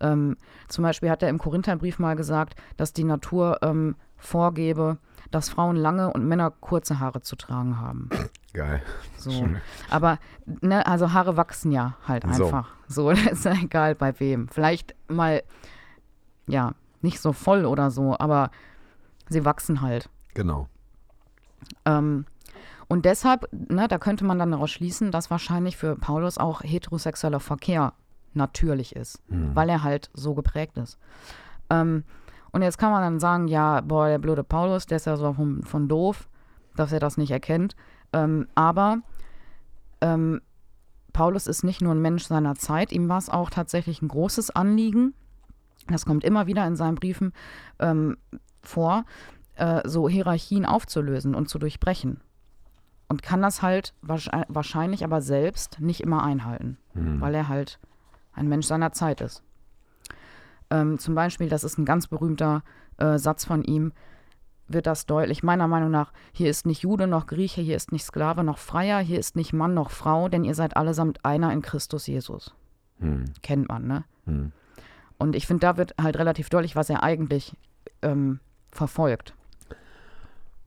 Ähm, zum Beispiel hat er im Korintherbrief mal gesagt, dass die Natur ähm, vorgebe, dass Frauen lange und Männer kurze Haare zu tragen haben. Geil. So. Aber, ne, also Haare wachsen ja halt So. einfach. So, das ist ja egal bei wem. Vielleicht mal, ja, nicht so voll oder so, aber sie wachsen halt. Genau. Ähm, und deshalb, ne, da könnte man dann daraus schließen, dass wahrscheinlich für Paulus auch heterosexueller Verkehr natürlich ist, weil er halt so geprägt ist. Ähm, und jetzt kann man dann sagen, ja, boah, der blöde Paulus, der ist ja so von, von doof, dass er das nicht erkennt. Ähm, aber ähm, Paulus ist nicht nur ein Mensch seiner Zeit, ihm war es auch tatsächlich ein großes Anliegen. Das kommt immer wieder in seinen Briefen ähm, vor, äh, so Hierarchien aufzulösen und zu durchbrechen. Und kann das halt wahrscheinlich, aber selbst nicht immer einhalten, weil er halt ein Mensch seiner Zeit ist. Ähm, zum Beispiel, das ist ein ganz berühmter äh, Satz von ihm, wird das deutlich. Meiner Meinung nach, hier ist nicht Jude noch Grieche, hier ist nicht Sklave noch Freier, hier ist nicht Mann noch Frau, denn ihr seid allesamt einer in Christus Jesus. Hm. Kennt man, ne? Hm. Und ich finde, da wird halt relativ deutlich, was er eigentlich ähm, verfolgt.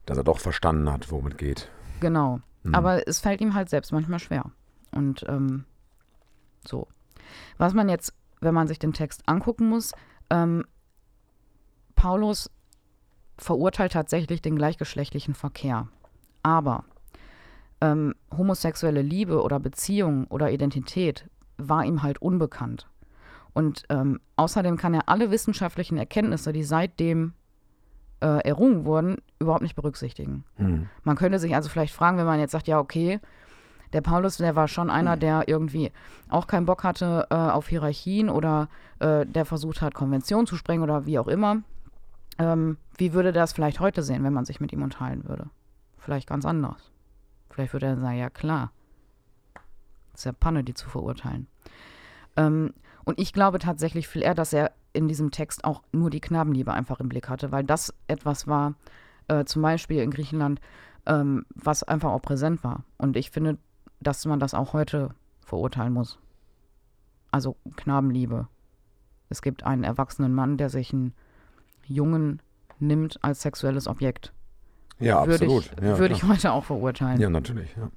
Dass er doch verstanden hat, womit geht. Genau. Mhm. Aber es fällt ihm halt selbst manchmal schwer. Und ähm, so. Was man jetzt, wenn man sich den Text angucken muss, ähm, Paulus verurteilt tatsächlich den gleichgeschlechtlichen Verkehr. Aber ähm, homosexuelle Liebe oder Beziehung oder Identität war ihm halt unbekannt. Und ähm, außerdem kann er alle wissenschaftlichen Erkenntnisse, die seitdem äh, errungen wurden, überhaupt nicht berücksichtigen. Hm. Man könnte sich also vielleicht fragen, wenn man jetzt sagt, ja, okay, der Paulus, der war schon einer, der irgendwie auch keinen Bock hatte äh, auf Hierarchien oder äh, der versucht hat, Konventionen zu sprengen oder wie auch immer. Ähm, wie würde das vielleicht heute sehen, wenn man sich mit ihm unterhalten würde? Vielleicht ganz anders. Vielleicht würde er sagen, ja klar, ist ja Panne, die zu verurteilen. Ähm, und ich glaube tatsächlich viel eher, dass er in diesem Text auch nur die Knabenliebe einfach im Blick hatte, weil das etwas war, äh, zum Beispiel in Griechenland, ähm, was einfach auch präsent war. Und ich finde, dass man das auch heute verurteilen muss. Also Knabenliebe. Es gibt einen erwachsenen Mann, der sich einen Jungen nimmt als sexuelles Objekt. Ja, würde absolut. ich, ja, würde ich klar. heute auch verurteilen. ja, natürlich. Ja.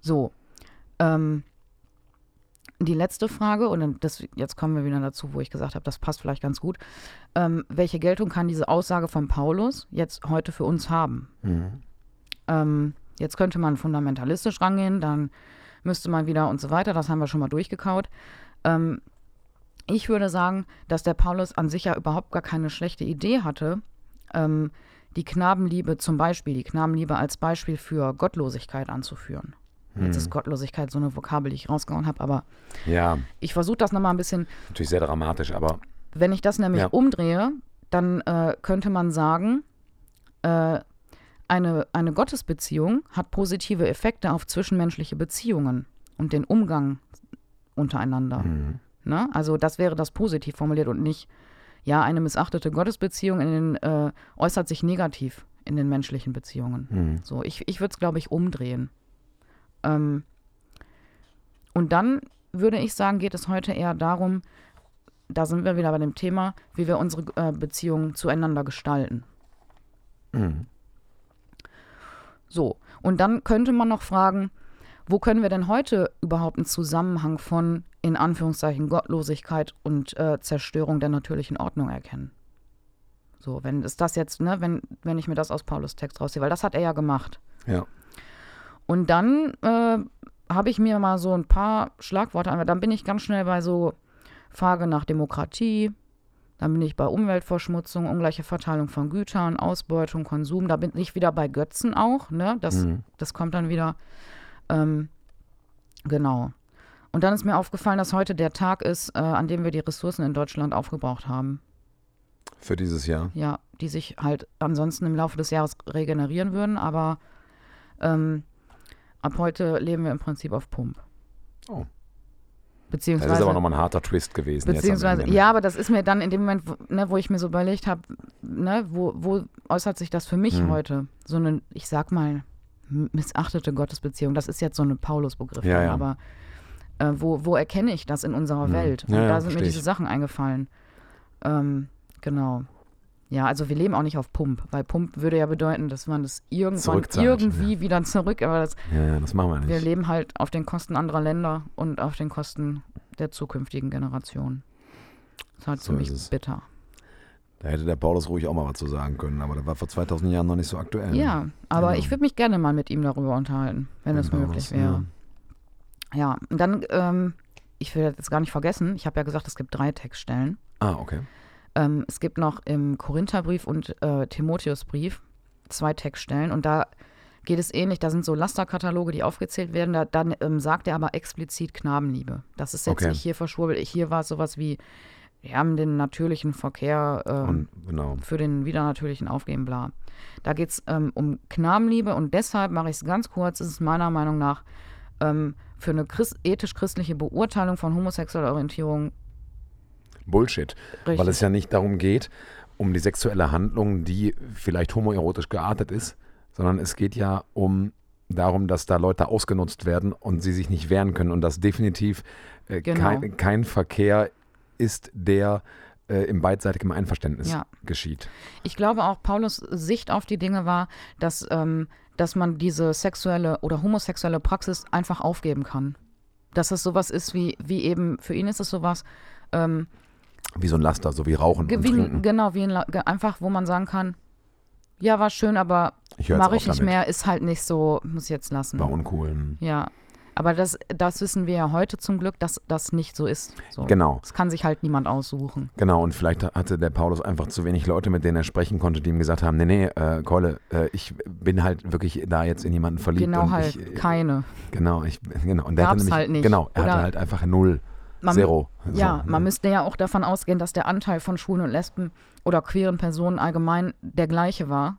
So. Ähm, die letzte Frage, und das, jetzt kommen wir wieder dazu, wo ich gesagt habe, das passt vielleicht ganz gut. Ähm, welche Geltung kann diese Aussage von Paulus jetzt heute für uns haben? Mhm. Ähm, jetzt könnte man fundamentalistisch rangehen, dann müsste man wieder und so weiter, das haben wir schon mal durchgekaut. Ähm, ich würde sagen, dass der Paulus an sich ja überhaupt gar keine schlechte Idee hatte, ähm, die Knabenliebe zum Beispiel, die Knabenliebe als Beispiel für Gottlosigkeit anzuführen. Jetzt ist Gottlosigkeit so eine Vokabel, die ich rausgehauen habe, aber ja, ich versuche das nochmal ein bisschen natürlich sehr dramatisch, aber wenn ich das nämlich Ja. umdrehe, dann äh, könnte man sagen, äh, eine, eine Gottesbeziehung hat positive Effekte auf zwischenmenschliche Beziehungen und den Umgang untereinander. mhm. Ne? Also das wäre das positiv formuliert und nicht, ja, eine missachtete Gottesbeziehung den, äh, äußert sich negativ in den menschlichen Beziehungen. Mhm. So, ich, ich würde es, glaube ich, umdrehen. Ähm, und dann würde ich sagen, geht es heute eher darum, da sind wir wieder bei dem Thema, wie wir unsere äh, Beziehungen zueinander gestalten. Mhm. So. Und dann könnte man noch fragen, wo können wir denn heute überhaupt einen Zusammenhang von, in Anführungszeichen, Gottlosigkeit und äh, Zerstörung der natürlichen Ordnung erkennen? So, wenn ist das jetzt, ne, wenn, wenn ich mir das aus Paulus Text rausziehe, weil das hat er ja gemacht. Ja. Und dann äh, habe ich mir mal so ein paar Schlagworte an. Dann bin ich ganz schnell bei so Frage nach Demokratie. Dann bin ich bei Umweltverschmutzung, ungleiche Verteilung von Gütern, Ausbeutung, Konsum. Da bin ich wieder bei Götzen auch. Ne? Das, Mhm. das kommt dann wieder. Ähm, genau. Und dann ist mir aufgefallen, dass heute der Tag ist, äh, an dem wir die Ressourcen in Deutschland aufgebraucht haben. Für dieses Jahr. Ja, die sich halt ansonsten im Laufe des Jahres regenerieren würden, aber ähm, ab heute leben wir im Prinzip auf Pump. Oh. Beziehungsweise, Das ist aber nochmal ein harter Twist gewesen. beziehungsweise Ende. ja, aber das ist mir dann in dem Moment, wo, ne, wo ich mir so überlegt habe, ne, wo, wo äußert sich das für mich Hm. heute? So eine, ich sag mal, missachtete Gottesbeziehung. Das ist jetzt so ein Paulus-Begriff, Ja, ja. aber äh, wo, wo erkenne ich das in unserer Hm. Welt? Und Ja, da sind mir diese. Sachen eingefallen. Ähm, genau. Ja, also wir leben auch nicht auf Pump, weil Pump würde ja bedeuten, dass man das irgendwann irgendwie wieder zurück, aber das, Ja, ja, das machen wir wir nicht. leben halt auf den Kosten anderer Länder und auf den Kosten der zukünftigen Generationen. Das ist halt So ziemlich ist bitter. Da hätte der Paulus ruhig auch mal was zu sagen können, aber das war vor 2000 Jahren noch nicht so aktuell. Ja, aber Genau. ich würde mich gerne mal mit ihm darüber unterhalten, wenn es Genau, möglich wäre. Ja, und dann, ähm, ich will das gar nicht vergessen, ich habe ja gesagt, es gibt drei Textstellen. Ah, okay. Ähm, es gibt noch im Korintherbrief und äh, Timotheusbrief zwei Textstellen und da geht es ähnlich. Da sind so Lasterkataloge, die aufgezählt werden. Da, dann ähm, sagt er aber explizit Knabenliebe. Das ist jetzt Okay. nicht hier verschwurbelt. Hier war es sowas wie, wir haben den natürlichen Verkehr ähm, Und genau. für den widernatürlichen Aufgeben, bla. Da geht es ähm, um Knabenliebe und deshalb mache ich es ganz kurz, ist es meiner Meinung nach ähm, für eine Christ ethisch-christliche Beurteilung von homosexueller Orientierung Bullshit. richtig. Weil es ja nicht darum geht, um die sexuelle Handlung, die vielleicht homoerotisch geartet ist, sondern es geht ja um darum, dass da Leute ausgenutzt werden und sie sich nicht wehren können und dass definitiv äh, Genau. kein, kein Verkehr ist, der äh, im beidseitigen Einverständnis Ja. geschieht. Ich glaube auch, Paulus Sicht auf die Dinge war, dass, ähm, dass man diese sexuelle oder homosexuelle Praxis einfach aufgeben kann. Dass es sowas ist wie, wie eben, für ihn ist es sowas, ähm, Wie so ein Laster, so wie Rauchen und wie, Trinken. genau, wie ein, La- ge- einfach, wo man sagen kann, ja, war schön, aber Ich mache ich nicht damit. mehr, ist halt nicht so, muss jetzt lassen. War uncool. Ja, aber das, das wissen wir ja heute zum Glück, dass das nicht so ist. So. Genau. Das kann sich halt niemand aussuchen. Genau, und vielleicht hatte der Paulus einfach zu wenig Leute, mit denen er sprechen konnte, die ihm gesagt haben, nee, nee, äh, Keule, äh, ich bin halt wirklich da jetzt in jemanden verliebt. genau und halt, ich, äh, keine. Genau, ich, genau. Und der hatte Gab's nämlich, halt nicht. Genau, er Oder- hatte halt einfach null, Man- zero. Ja, man ne? müsste ja auch davon ausgehen, dass der Anteil von Schwulen und Lesben oder queeren Personen allgemein der gleiche war.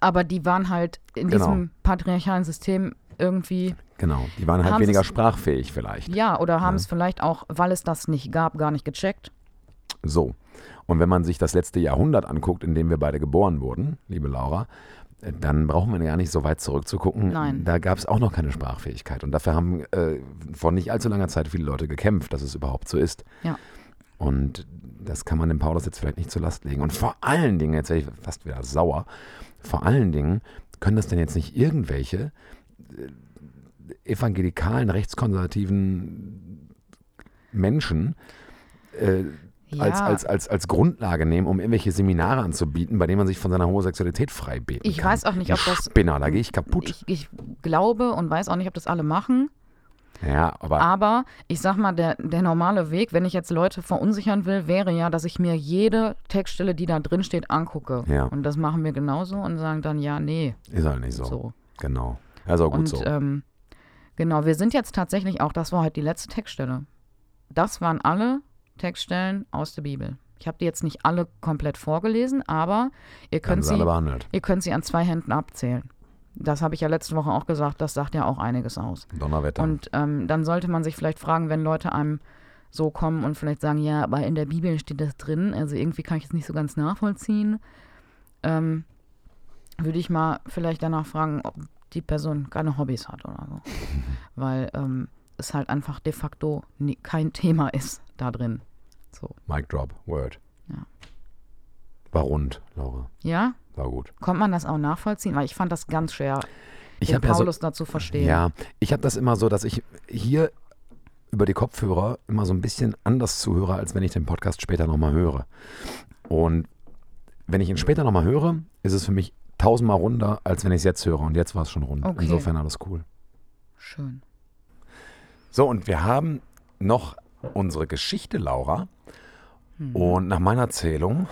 Aber die waren halt in Genau. diesem patriarchalen System irgendwie, Genau, die waren halt weniger sprachfähig vielleicht. ja, oder haben Ja. es vielleicht auch, weil es das nicht gab, gar nicht gecheckt. So. Und wenn man sich das letzte Jahrhundert anguckt, in dem wir beide geboren wurden, liebe Laura, dann brauchen wir gar nicht so weit zurückzugucken. Nein. Da gab es auch noch keine Sprachfähigkeit. Und dafür haben äh, vor nicht allzu langer Zeit viele Leute gekämpft, dass es überhaupt so ist. Ja. Und das kann man dem Paulus jetzt vielleicht nicht zur Last legen. Und vor allen Dingen, jetzt werde ich fast wieder sauer, vor allen Dingen können das denn jetzt nicht irgendwelche äh, evangelikalen, rechtskonservativen Menschen äh, Ja, als, als, als, als Grundlage nehmen, um irgendwelche Seminare anzubieten, bei denen man sich von seiner Homosexualität frei beten ich kann. weiß auch nicht, ob das. Spinner, da gehe ich kaputt. Ich, ich glaube und weiß auch nicht, ob das alle machen. ja, aber Aber ich sag mal, der, der normale Weg, wenn ich jetzt Leute verunsichern will, wäre ja, dass ich mir jede Textstelle, die da drin steht, angucke. Ja. Und das machen wir genauso und sagen dann, ja, nee, ist halt nicht so. so. Genau. Auch gut und so. ähm, genau, wir sind jetzt tatsächlich auch, das war halt die letzte Textstelle. Das waren alle Textstellen aus der Bibel. Ich habe die jetzt nicht alle komplett vorgelesen, aber ihr könnt, sie alle sie, behandelt. ihr könnt sie an zwei Händen abzählen. Das habe ich ja letzte Woche auch gesagt, das sagt ja auch einiges aus. Donnerwetter. Und ähm, dann sollte man sich vielleicht fragen, wenn Leute einem so kommen und vielleicht sagen, ja, aber in der Bibel steht das drin, also irgendwie kann ich es nicht so ganz nachvollziehen, ähm, würde ich mal vielleicht danach fragen, ob die Person keine Hobbys hat oder so. Weil ähm, es halt einfach de facto nie, kein Thema ist da drin. So. Mic drop, Word. Ja. War rund, Laura. Ja? war gut. Kommt man das auch nachvollziehen? Weil ich fand das ganz schwer, Ich den habe ja so, Paulus dazu verstehen. Ja, ich habe das immer so, dass ich hier über die Kopfhörer immer so ein bisschen anders zuhöre, als wenn ich den Podcast später nochmal höre. Und wenn ich ihn später nochmal höre, ist es für mich tausendmal runder, als wenn ich es jetzt höre. Und jetzt war es schon rund. Okay. Insofern alles cool. Schön. So, und wir haben noch unsere Geschichte, Laura. Und nach meiner Zählung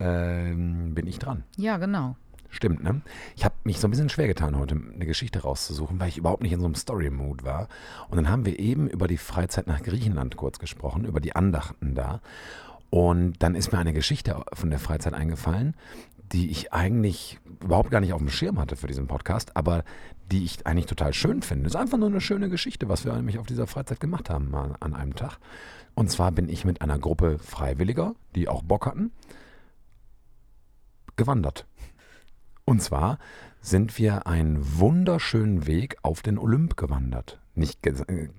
ähm, bin ich dran. Ja, genau. Stimmt, ne? Ich habe mich so ein bisschen schwer getan, heute eine Geschichte rauszusuchen, weil ich überhaupt nicht in so einem Story-Mood war. Und dann haben wir eben über die Freizeit nach Griechenland kurz gesprochen, über die Andachten da. Und dann ist mir eine Geschichte von der Freizeit eingefallen, die ich eigentlich überhaupt gar nicht auf dem Schirm hatte für diesen Podcast, aber die ich eigentlich total schön finde. Es ist einfach nur eine schöne Geschichte, was wir nämlich auf dieser Freizeit gemacht haben an einem Tag. Und zwar bin ich mit einer Gruppe Freiwilliger, die auch Bock hatten, gewandert. Und zwar sind wir einen wunderschönen Weg auf den Olymp gewandert. Nicht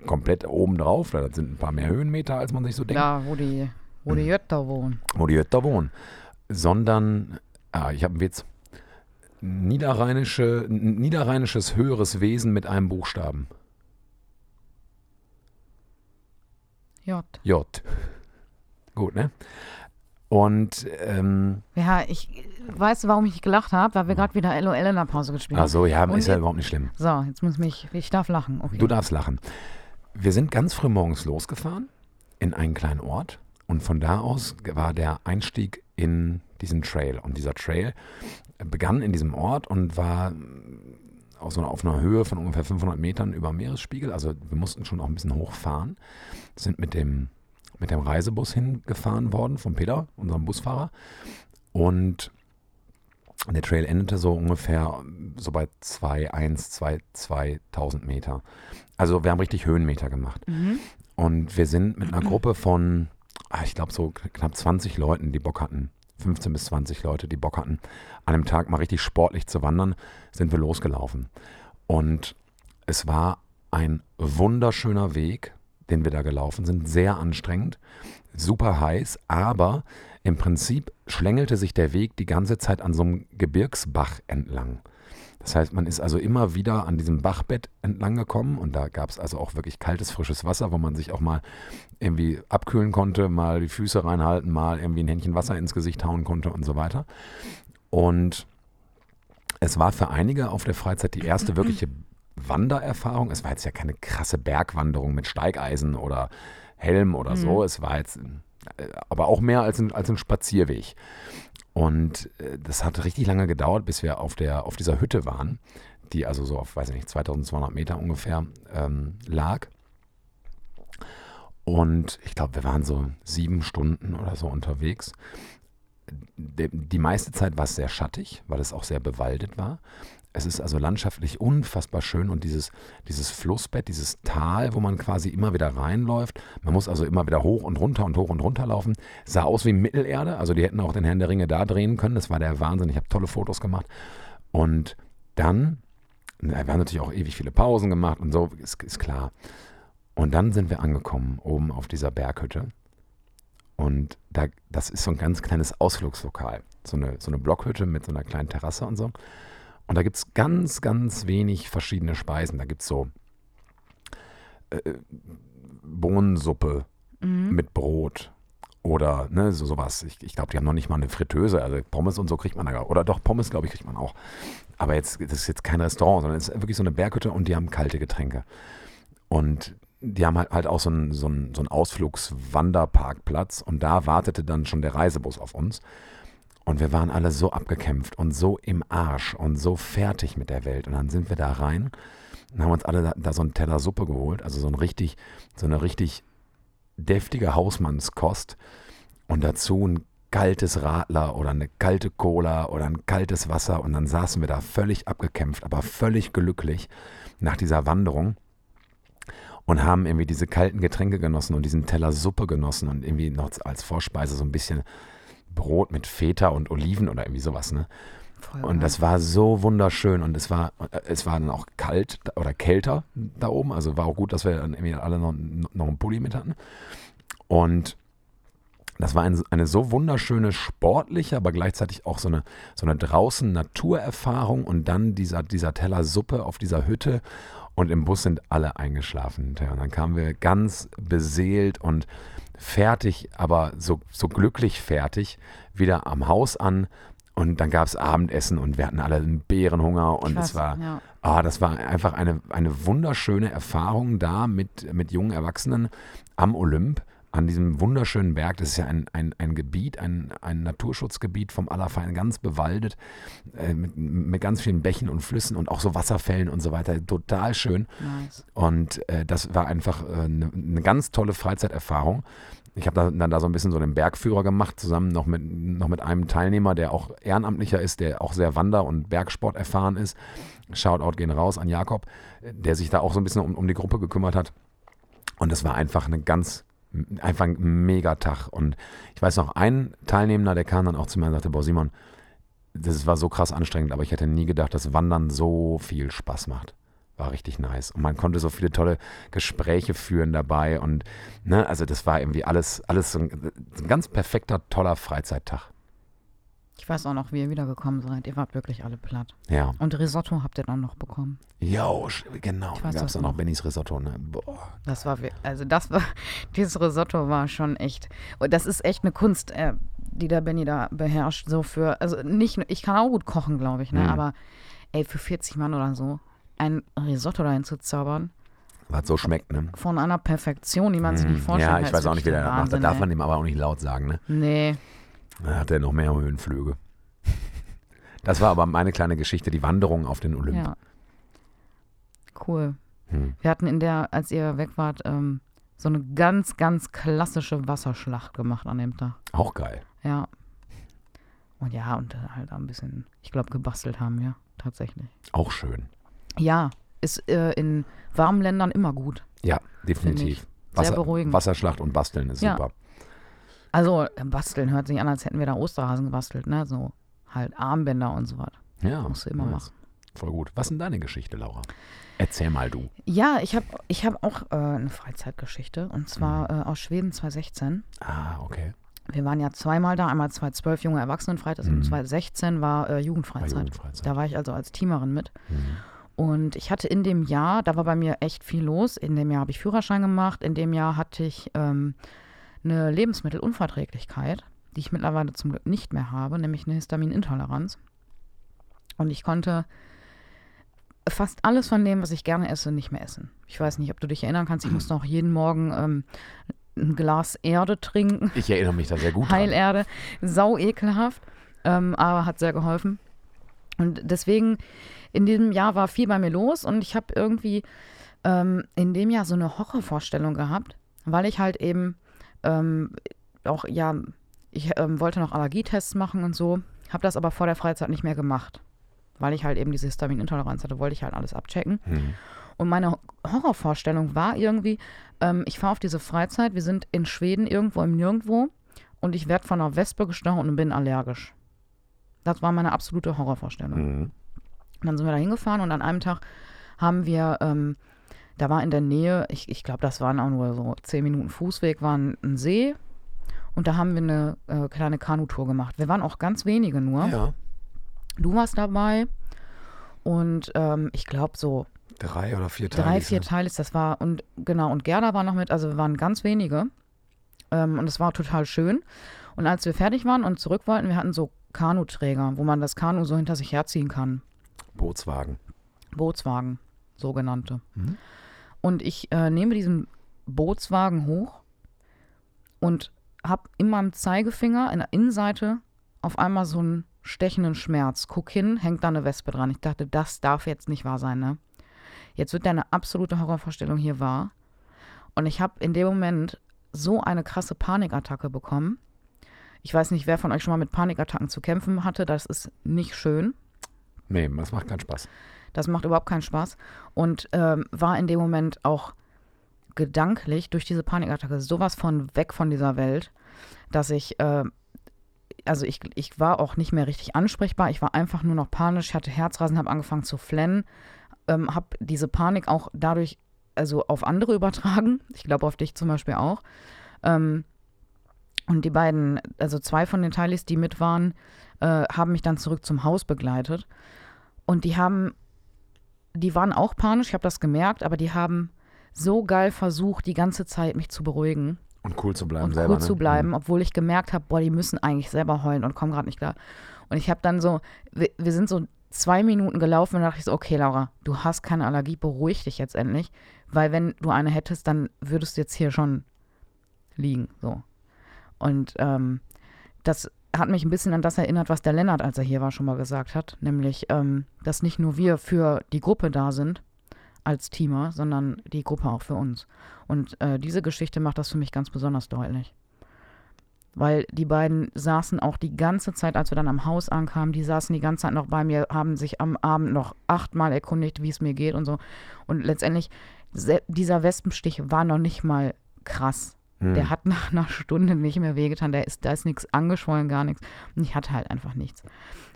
komplett oben drauf, da sind ein paar mehr Höhenmeter, als man sich so denkt, Da, wo die, wo die Jötter wohnen. wo die Jötter wohnen. Sondern, ah, ich habe einen Witz, Niederrheinische, niederrheinisches höheres Wesen mit einem Buchstaben. J. J. Gut, ne? Und, ähm, Ja, ich weiß, warum ich gelacht habe, weil wir gerade wieder LOL in der Pause gespielt haben. ach so, ja, Und ist ja überhaupt nicht schlimm. So, jetzt muss mich, ich darf lachen. Okay. Du darfst lachen. Wir sind ganz früh morgens losgefahren in einen kleinen Ort und von da aus war der Einstieg in diesen Trail. Und dieser Trail begann in diesem Ort und war auf, so einer, auf einer Höhe von ungefähr 500 Metern über Meeresspiegel. Also wir mussten schon auch ein bisschen hochfahren. Sind mit dem, mit dem Reisebus hingefahren worden von Peter, unserem Busfahrer. Und der Trail endete so ungefähr so bei 2, 1, 2, 2000 Meter. Also wir haben richtig Höhenmeter gemacht. Mhm. Und wir sind mit einer Gruppe von, ah, ich glaube so knapp 20 Leuten, die Bock hatten, 15 bis 20 Leute, die Bock hatten, an einem Tag mal richtig sportlich zu wandern, sind wir losgelaufen. Und es war ein wunderschöner Weg, den wir da gelaufen sind, sehr anstrengend, super heiß, aber im Prinzip schlängelte sich der Weg die ganze Zeit an so einem Gebirgsbach entlang. Das heißt, man ist also immer wieder an diesem Bachbett entlang gekommen und da gab es also auch wirklich kaltes, frisches Wasser, wo man sich auch mal irgendwie abkühlen konnte, mal die Füße reinhalten, mal irgendwie ein Händchen Wasser ins Gesicht hauen konnte und so weiter. Und es war für einige auf der Freizeit die erste wirkliche Wandererfahrung. Es war jetzt ja keine krasse Bergwanderung mit Steigeisen oder Helm oder so. Es war jetzt äh, aber auch mehr als ein, als ein Spazierweg. Und äh, das hat richtig lange gedauert, bis wir auf, der, auf dieser Hütte waren, die also so auf, weiß ich nicht, 2200 Meter ungefähr ähm, lag. Und ich glaube, wir waren so sieben Stunden oder so unterwegs. Die, meiste Zeit war es sehr schattig, weil es auch sehr bewaldet war. Es ist also landschaftlich unfassbar schön und dieses, dieses Flussbett, dieses Tal, wo man quasi immer wieder reinläuft. Man muss also immer wieder hoch und runter und hoch und runter laufen. Sah aus wie Mittelerde, also die hätten auch den Herrn der Ringe da drehen können. Das war der Wahnsinn. Ich habe tolle Fotos gemacht. Und dann, wir haben natürlich auch ewig viele Pausen gemacht und so, ist, ist klar. Und dann sind wir angekommen, oben auf dieser Berghütte. Und da, das ist so ein ganz kleines Ausflugslokal. So eine, so eine Blockhütte mit so einer kleinen Terrasse und so. Und da gibt es ganz, ganz wenig verschiedene Speisen. Da gibt es so äh, Bohnensuppe mit Brot oder ne, so sowas. Ich, ich glaube, die haben noch nicht mal eine Fritteuse. Also Pommes und so kriegt man da. gar- Oder doch, Pommes, glaube ich, kriegt man auch. Aber jetzt, das ist jetzt kein Restaurant, sondern es ist wirklich so eine Berghütte und die haben kalte Getränke. Und die haben halt, halt auch so einen, so einen, so einen Ausflugswanderparkplatz und da wartete dann schon der Reisebus auf uns. Und wir waren alle so abgekämpft und so im Arsch und so fertig mit der Welt. Und dann sind wir da rein und haben uns alle da, da so einen Teller Suppe geholt, also so ein richtig, so eine richtig deftige Hausmannskost und dazu ein kaltes Radler oder eine kalte Cola oder ein kaltes Wasser und dann saßen wir da völlig abgekämpft, aber völlig glücklich nach dieser Wanderung und haben irgendwie diese kalten Getränke genossen und diesen Teller Suppe genossen und irgendwie noch als Vorspeise so ein bisschen Brot mit Feta und Oliven oder irgendwie sowas, ne? Voll Und das war so wunderschön und es war, es war dann auch kalt oder kälter da oben. Also war auch gut, dass wir dann irgendwie alle noch, noch einen Pulli mit hatten. Und Das war ein, eine so wunderschöne sportliche, aber gleichzeitig auch so eine, so eine draußen Naturerfahrung und dann dieser, dieser Teller Suppe auf dieser Hütte und im Bus sind alle eingeschlafen. Und dann kamen wir ganz beseelt und fertig, aber so, so glücklich fertig, wieder am Haus an. Und dann gab es Abendessen und wir hatten alle einen Bärenhunger und Krass, es war, ja. ah, das war einfach eine, eine wunderschöne Erfahrung da mit, mit jungen Erwachsenen am Olymp, an diesem wunderschönen Berg. Das ist ja ein, ein, ein Gebiet, ein, ein Naturschutzgebiet vom Allerfein, ganz bewaldet, äh, mit, mit ganz vielen Bächen und Flüssen und auch so Wasserfällen und so weiter. Total schön. Nice. Und äh, das war einfach eine äh, ne, ne ganz tolle Freizeiterfahrung. Ich habe da, dann da so ein bisschen so den Bergführer gemacht, zusammen noch mit, noch mit einem Teilnehmer, der auch Ehrenamtlicher ist, der auch sehr Wander- und Bergsport erfahren ist. Shoutout gehen raus an Jakob, der sich da auch so ein bisschen um, um die Gruppe gekümmert hat. Und das war einfach eine ganz, einfach ein Megatag. Und ich weiß noch, ein Teilnehmer, der kam dann auch zu mir und sagte, boah Simon, das war so krass anstrengend, aber ich hätte nie gedacht, dass Wandern so viel Spaß macht. War richtig nice. Und man konnte so viele tolle Gespräche führen dabei. Und ne, also das war irgendwie alles, alles so ein, ein ganz perfekter, toller Freizeittag. Ich weiß auch noch, wie ihr wiedergekommen seid. Ihr wart wirklich alle platt. Ja. Und Risotto habt ihr dann noch bekommen. Jo, genau. Ich Da weiß gab es auch noch. Bennys Risotto. Ne? Boah. Das war, also das war, dieses Risotto war schon echt, und das ist echt eine Kunst, äh, die der Benny da beherrscht, so für, also nicht, ich kann auch gut kochen, glaube ich, ne, Mhm. aber ey, für 40 Mann oder so, ein Risotto dahin zu zaubern, Was so schmeckt, ne? von einer Perfektion, die man sich nicht Hm, vorstellen ja, kann, ich ist weiß auch nicht, wie der das macht. Da darf man dem aber auch nicht laut sagen, ne? Nee, Da hat er noch mehr Höhenflüge. Das war aber meine kleine Geschichte, die Wanderung auf den Olymp. ja. Cool. Hm. Wir hatten in der, als ihr weg wart, ähm, so eine ganz, ganz klassische Wasserschlacht gemacht an dem Tag. Auch geil. Ja. Und ja, und halt ein bisschen, ich glaube, gebastelt haben wir tatsächlich. Auch schön. Ja, ist äh, in warmen Ländern immer gut. Ja, definitiv. Sehr beruhigend. Wasserschlacht und Basteln ist Ja. super. Also äh, basteln hört sich an, als hätten wir da Osterhasen gebastelt, ne? So halt Armbänder und so was. Ja, Musst du immer nice. Voll gut. Was ist denn deine Geschichte, Laura? Erzähl mal du. Ja, ich habe ich hab auch äh, eine Freizeitgeschichte und zwar Mhm. äh, aus Schweden 2016. Ah, okay. Wir waren ja zweimal da, einmal 2012 junge Erwachsenenfreizeit Mhm. und 2016 war äh, Jugendfreizeit. Jugendfreizeit. Da war ich also als Teamerin mit. Mhm. Und ich hatte in dem Jahr, da war bei mir echt viel los. In dem Jahr habe ich Führerschein gemacht. In dem Jahr hatte ich ähm, eine Lebensmittelunverträglichkeit, die ich mittlerweile zum Glück nicht mehr habe, nämlich eine Histaminintoleranz. Und ich konnte fast alles von dem, was ich gerne esse, nicht mehr essen. Ich weiß nicht, ob du dich erinnern kannst. Ich musste auch jeden Morgen ähm, ein Glas Erde trinken. Ich erinnere mich da sehr gut. Heilerde. Sau ekelhaft, ähm, aber hat sehr geholfen. Und deswegen, in diesem Jahr war viel bei mir los und ich habe irgendwie ähm, in dem Jahr so eine Horrorvorstellung gehabt, weil ich halt eben ähm, auch, ja, ich ähm, wollte noch Allergietests machen und so, habe das aber vor der Freizeit nicht mehr gemacht. Weil ich halt eben diese Histaminintoleranz hatte, wollte ich halt alles abchecken. Mhm. Und meine Horrorvorstellung war irgendwie, ähm, ich fahre auf diese Freizeit, wir sind in Schweden irgendwo im Nirgendwo und ich werde von einer Wespe gestochen und bin allergisch. Das war meine absolute Horrorvorstellung. Mhm. Dann sind wir da hingefahren und an einem Tag haben wir, ähm, da war in der Nähe, ich, ich glaube, das waren auch nur so zehn Minuten Fußweg, war ein, ein See und da haben wir eine äh, kleine Kanutour gemacht. Wir waren auch ganz wenige nur. Ja. Du warst dabei und ähm, ich glaube so Drei oder vier Tage. drei, vier Teile ist das war und genau und Gerda war noch mit, also wir waren ganz wenige ähm, und es war total schön. Und als wir fertig waren und zurück wollten, wir hatten so Kanuträger, wo man das Kanu so hinter sich herziehen kann, Bootswagen. Bootswagen, sogenannte. Mhm. Und ich äh, nehme diesen Bootswagen hoch und habe in meinem Zeigefinger in der Innenseite auf einmal so einen stechenden Schmerz. Guck hin, hängt da eine Wespe dran. Ich dachte, das darf jetzt nicht wahr sein, ne? Jetzt wird deine absolute Horrorvorstellung hier wahr. Und ich habe in dem Moment so eine krasse Panikattacke bekommen. Ich weiß nicht, wer von euch schon mal mit Panikattacken zu kämpfen hatte. Das ist nicht schön. Nee, das macht keinen Spaß. Das macht überhaupt keinen Spaß. Und ähm, war in dem Moment auch gedanklich durch diese Panikattacke sowas von weg von dieser Welt, dass ich, äh, also ich, ich war auch nicht mehr richtig ansprechbar. Ich war einfach nur noch panisch. Ich hatte Herzrasen, habe angefangen zu flennen, ähm, habe diese Panik auch dadurch also auf andere übertragen. Ich glaube auf dich zum Beispiel auch. Ähm, Und die beiden, also zwei von den Teilis, die mit waren, äh, haben mich dann zurück zum Haus begleitet. Und die haben, die waren auch panisch, ich habe das gemerkt, aber die haben so geil versucht, die ganze Zeit mich zu beruhigen Und cool zu bleiben und selber. cool ne? zu bleiben, obwohl ich gemerkt habe, boah, die müssen eigentlich selber heulen und kommen gerade nicht klar. Und ich habe dann so, wir, wir sind so zwei Minuten gelaufen und dachte ich so, okay, Laura, du hast keine Allergie, beruhig dich jetzt endlich, weil wenn du eine hättest, dann würdest du jetzt hier schon liegen, so. Und ähm, das hat mich ein bisschen an das erinnert, was der Lennart, als er hier war, schon mal gesagt hat, nämlich, ähm, dass nicht nur wir für die Gruppe da sind als Teamer, sondern die Gruppe auch für uns. Und äh, diese Geschichte macht das für mich ganz besonders deutlich. Weil die beiden saßen auch die ganze Zeit, als wir dann am Haus ankamen, die saßen die ganze Zeit noch bei mir, haben sich am Abend noch achtmal erkundigt, wie es mir geht und so. Und letztendlich, se- dieser Wespenstich war noch nicht mal krass. Hm. Der hat nach einer Stunde nicht mehr wehgetan. Der ist, da ist nichts angeschwollen, gar nichts. Und ich hatte halt einfach nichts.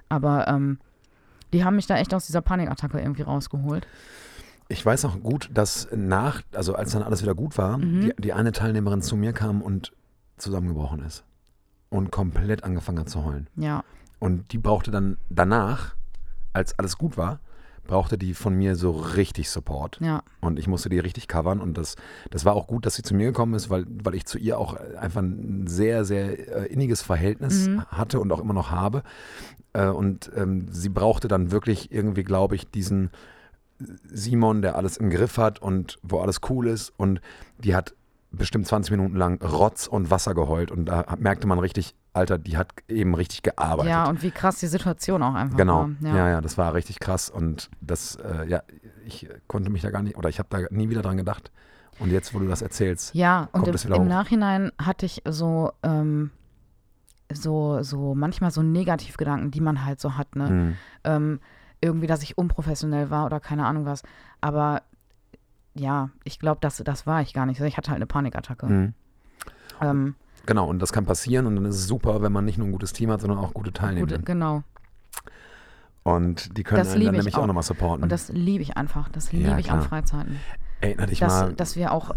Aber ähm, die haben mich da echt aus dieser Panikattacke irgendwie rausgeholt. Ich weiß noch gut, dass nach, also als dann alles wieder gut war, Mhm. die, die eine Teilnehmerin zu mir kam und zusammengebrochen ist. Und komplett angefangen hat zu heulen. Ja, Und die brauchte dann danach, als alles gut war, brauchte die von mir so richtig Support. ja, Und ich musste die richtig covern. Und das, das war auch gut, dass sie zu mir gekommen ist, weil, weil ich zu ihr auch einfach ein sehr, sehr äh, inniges Verhältnis Mhm. hatte und auch immer noch habe. Äh, und ähm, sie brauchte dann wirklich irgendwie, glaube ich, diesen Simon, der alles im Griff hat und wo alles cool ist. Und die hat bestimmt 20 Minuten lang Rotz und Wasser geheult. Und da merkte man richtig, Alter, die hat eben richtig gearbeitet. ja, und wie krass die Situation auch einfach Genau, war. ja. ja, das war richtig krass und das, äh, ja, ich konnte mich da gar nicht, oder ich habe da nie wieder dran gedacht. Und jetzt, wo du das erzählst, Ja, und kommt im, es wieder im hoch. Nachhinein hatte ich so, ähm, so, so manchmal so Negativgedanken, die man halt so hat, ne? mh, Ähm, irgendwie, dass ich unprofessionell war oder keine Ahnung was. Aber ja, ich glaube, das, das war ich gar nicht. Ich hatte halt eine Panikattacke. mh. Ähm, genau, und das kann passieren und dann ist es super, wenn man nicht nur ein gutes Team hat, sondern auch gute Teilnehmer. gut, genau. Und die können Das einen dann ich nämlich auch. auch nochmal supporten. Und das liebe ich einfach. Das Ja, liebe ich an. Freizeiten. Erinner dich Dass, mal, dass wir auch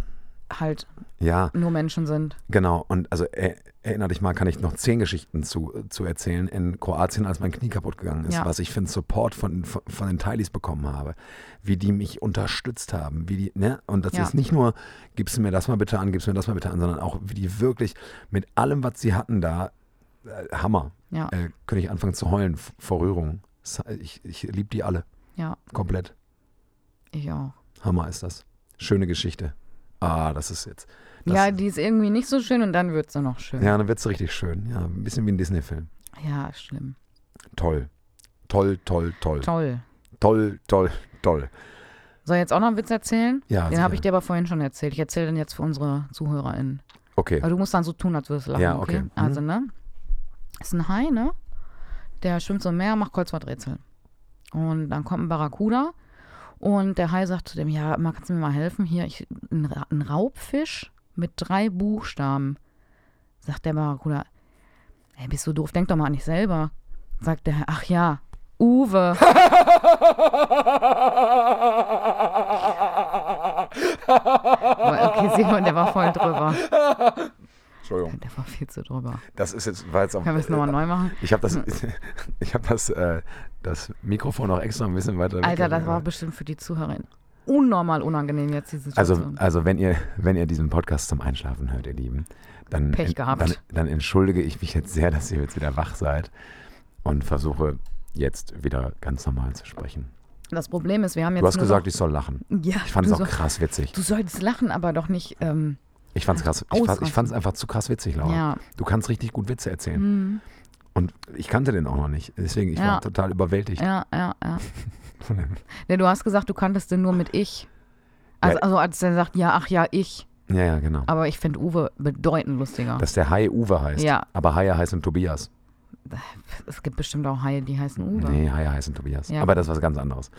halt ja, nur Menschen sind. genau. Und also er, erinner dich mal, kann ich noch zehn Geschichten zu, zu erzählen in Kroatien, als mein Knie kaputt gegangen ist, Ja. was ich für einen Support von, von, von den Teilis bekommen habe, wie die mich unterstützt haben, wie die, ne? Und das Ja. ist nicht nur, gibst du mir das mal bitte an, gibst du mir das mal bitte an, sondern auch, wie die wirklich mit allem, was sie hatten da, äh, Hammer. Ja, Äh, könnte ich anfangen zu heulen vor Rührung. Ich, ich liebe die alle, ja, komplett. ich auch. Hammer ist das. Schöne Geschichte. Ah, das ist jetzt. Das, ja, die ist irgendwie nicht so schön und dann wird sie noch schön. ja, dann wird es richtig schön. Ja, ein bisschen wie ein Disney-Film. ja schlimm. Toll. Toll, toll, toll. Toll. Toll, toll, toll. Soll ich jetzt auch noch einen Witz erzählen? Ja, Den habe ich dir aber vorhin schon erzählt. Ich erzähle den jetzt für unsere ZuhörerInnen. Okay. Aber du musst dann so tun, als würdest du lachen, Ja, okay? okay. Mhm. Also, ne? Ist ein Hai, ne? Der schwimmt so im Meer, macht Kreuzworträtsel. Und dann kommt ein Barracuda und der Hai sagt zu dem, ja, mal, kannst du mir mal helfen? Hier, ich, ein, ein Raubfisch mit drei Buchstaben. Sagt der Barracuda, ey, bist du doof, denk doch mal an dich selber. Sagt der Hai, ach ja, Uwe. okay, Simon, der war voll drüber. Entschuldigung. Der war viel zu drüber. Das ist jetzt, war jetzt auch. Können wir es nochmal neu machen? Ich habe das, ich habe das, äh, das Mikrofon auch extra ein bisschen weiter. Alter, das war bestimmt für die Zuhörerin unnormal unangenehm jetzt, die Also, Situation. also wenn ihr, wenn ihr diesen Podcast zum Einschlafen hört, ihr Lieben, dann, Pech gehabt. dann, dann entschuldige ich mich jetzt sehr, dass ihr jetzt wieder wach seid und versuche jetzt wieder ganz normal zu sprechen. das Problem ist, wir haben jetzt Du hast gesagt, ich soll lachen. noch, ja, Ich fand es auch soll, krass witzig. du solltest lachen, aber doch nicht, ähm, Ich fand es krass. Ich, fand- ich es einfach zu krass witzig, Laura. ja. Du kannst richtig gut Witze erzählen. Hm, Und ich kannte den auch noch nicht. Deswegen, ich Ja. war total überwältigt ja, ja, ja. Nee, du hast gesagt, du kanntest den nur mit ich. Also, Ja. also als er sagt, ja, ach ja, ich. Ja, ja, genau. Aber ich finde Uwe bedeutend lustiger. Dass der Hai Uwe heißt. Ja. Aber Haie heißen Tobias. es gibt bestimmt auch Haie, die heißen Uwe. Nee, Haie heißen Tobias. Ja. Aber das ist was ganz anderes.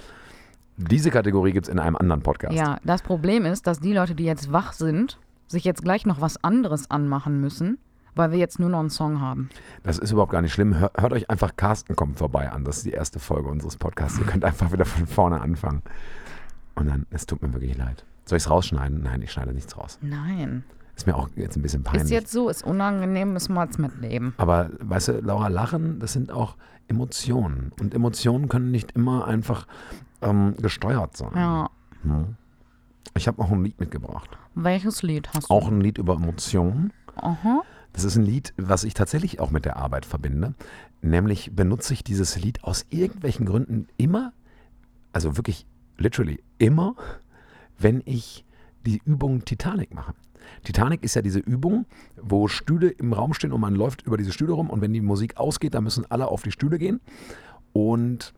Diese Kategorie gibt es in einem anderen Podcast. Ja, das Problem ist, dass die Leute, die jetzt wach sind, sich jetzt gleich noch was anderes anmachen müssen, weil wir jetzt nur noch einen Song haben. Das ist überhaupt gar nicht schlimm. Hört, hört euch einfach Carsten kommt vorbei an. Das ist die erste Folge unseres Podcasts. Ihr könnt einfach wieder von vorne anfangen. Und dann, es tut mir wirklich leid. Soll ich es rausschneiden? Nein, ich schneide nichts raus. Nein. Ist mir auch jetzt ein bisschen peinlich. Ist jetzt so, ist unangenehm, müssen wir jetzt mitleben. Aber weißt du, Laura, Lachen, das sind auch Emotionen. Und Emotionen können nicht immer einfach ähm, gesteuert sein. Ja. Hm. Ich habe auch ein Lied mitgebracht. Welches Lied hast du? Auch ein Lied über Emotionen. Aha. Das ist ein Lied, was ich tatsächlich auch mit der Arbeit verbinde. Nämlich benutze ich dieses Lied aus irgendwelchen Gründen immer, also wirklich literally immer, wenn ich die Übung Titanic mache. Titanic ist ja diese Übung, wo Stühle im Raum stehen und man läuft über diese Stühle rum und wenn die Musik ausgeht, dann müssen alle auf die Stühle gehen. Und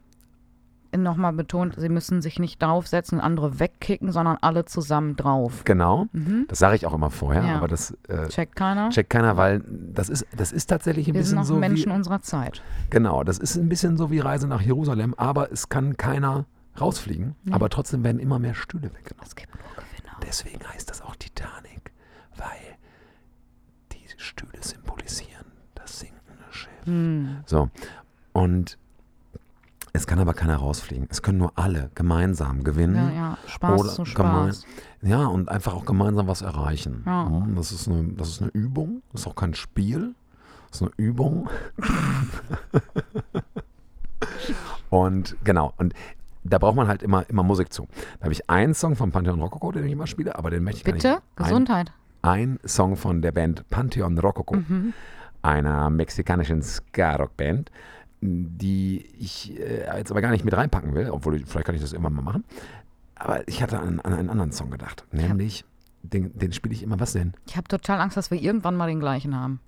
Nochmal betont, sie müssen sich nicht draufsetzen, andere wegkicken, sondern alle zusammen drauf. genau, das sage ich auch immer vorher, Mhm. Ja. aber das äh, Checkt keiner? checkt keiner, weil das ist, das ist tatsächlich ein Wir sind bisschen noch so Menschen wie, unserer Zeit. Genau, das ist ein bisschen so wie Reise nach Jerusalem, aber es kann keiner rausfliegen, aber trotzdem werden immer mehr Stühle weggenommen. Es gibt nur Gewinner. Deswegen heißt das auch Titanic, weil die Stühle symbolisieren das sinkende Schiff. Hm. So, und es kann aber keiner rausfliegen. Es können nur alle gemeinsam gewinnen. Ja, ja. Spaß Oder zu Spaß. Ja, und einfach auch gemeinsam was erreichen. Ja. Mhm, Das, ist eine, das ist eine Übung, das ist auch kein Spiel, das ist eine Übung. und genau, und da braucht man halt immer, immer Musik zu. Da habe ich einen Song von Pantheon Rococo, den ich immer spiele, aber den möchte ich gar Bitte? nicht. Ein, Gesundheit. ein Song von der Band Pantheon Rococo, Mhm. einer mexikanischen Ska-Rock-Band, die ich äh, jetzt aber gar nicht mit reinpacken will, obwohl ich, vielleicht kann ich das irgendwann mal machen. Aber ich hatte an, an einen anderen Song gedacht, nämlich, den, den spiele ich immer, was denn? Ich habe total Angst, dass wir irgendwann mal den gleichen haben.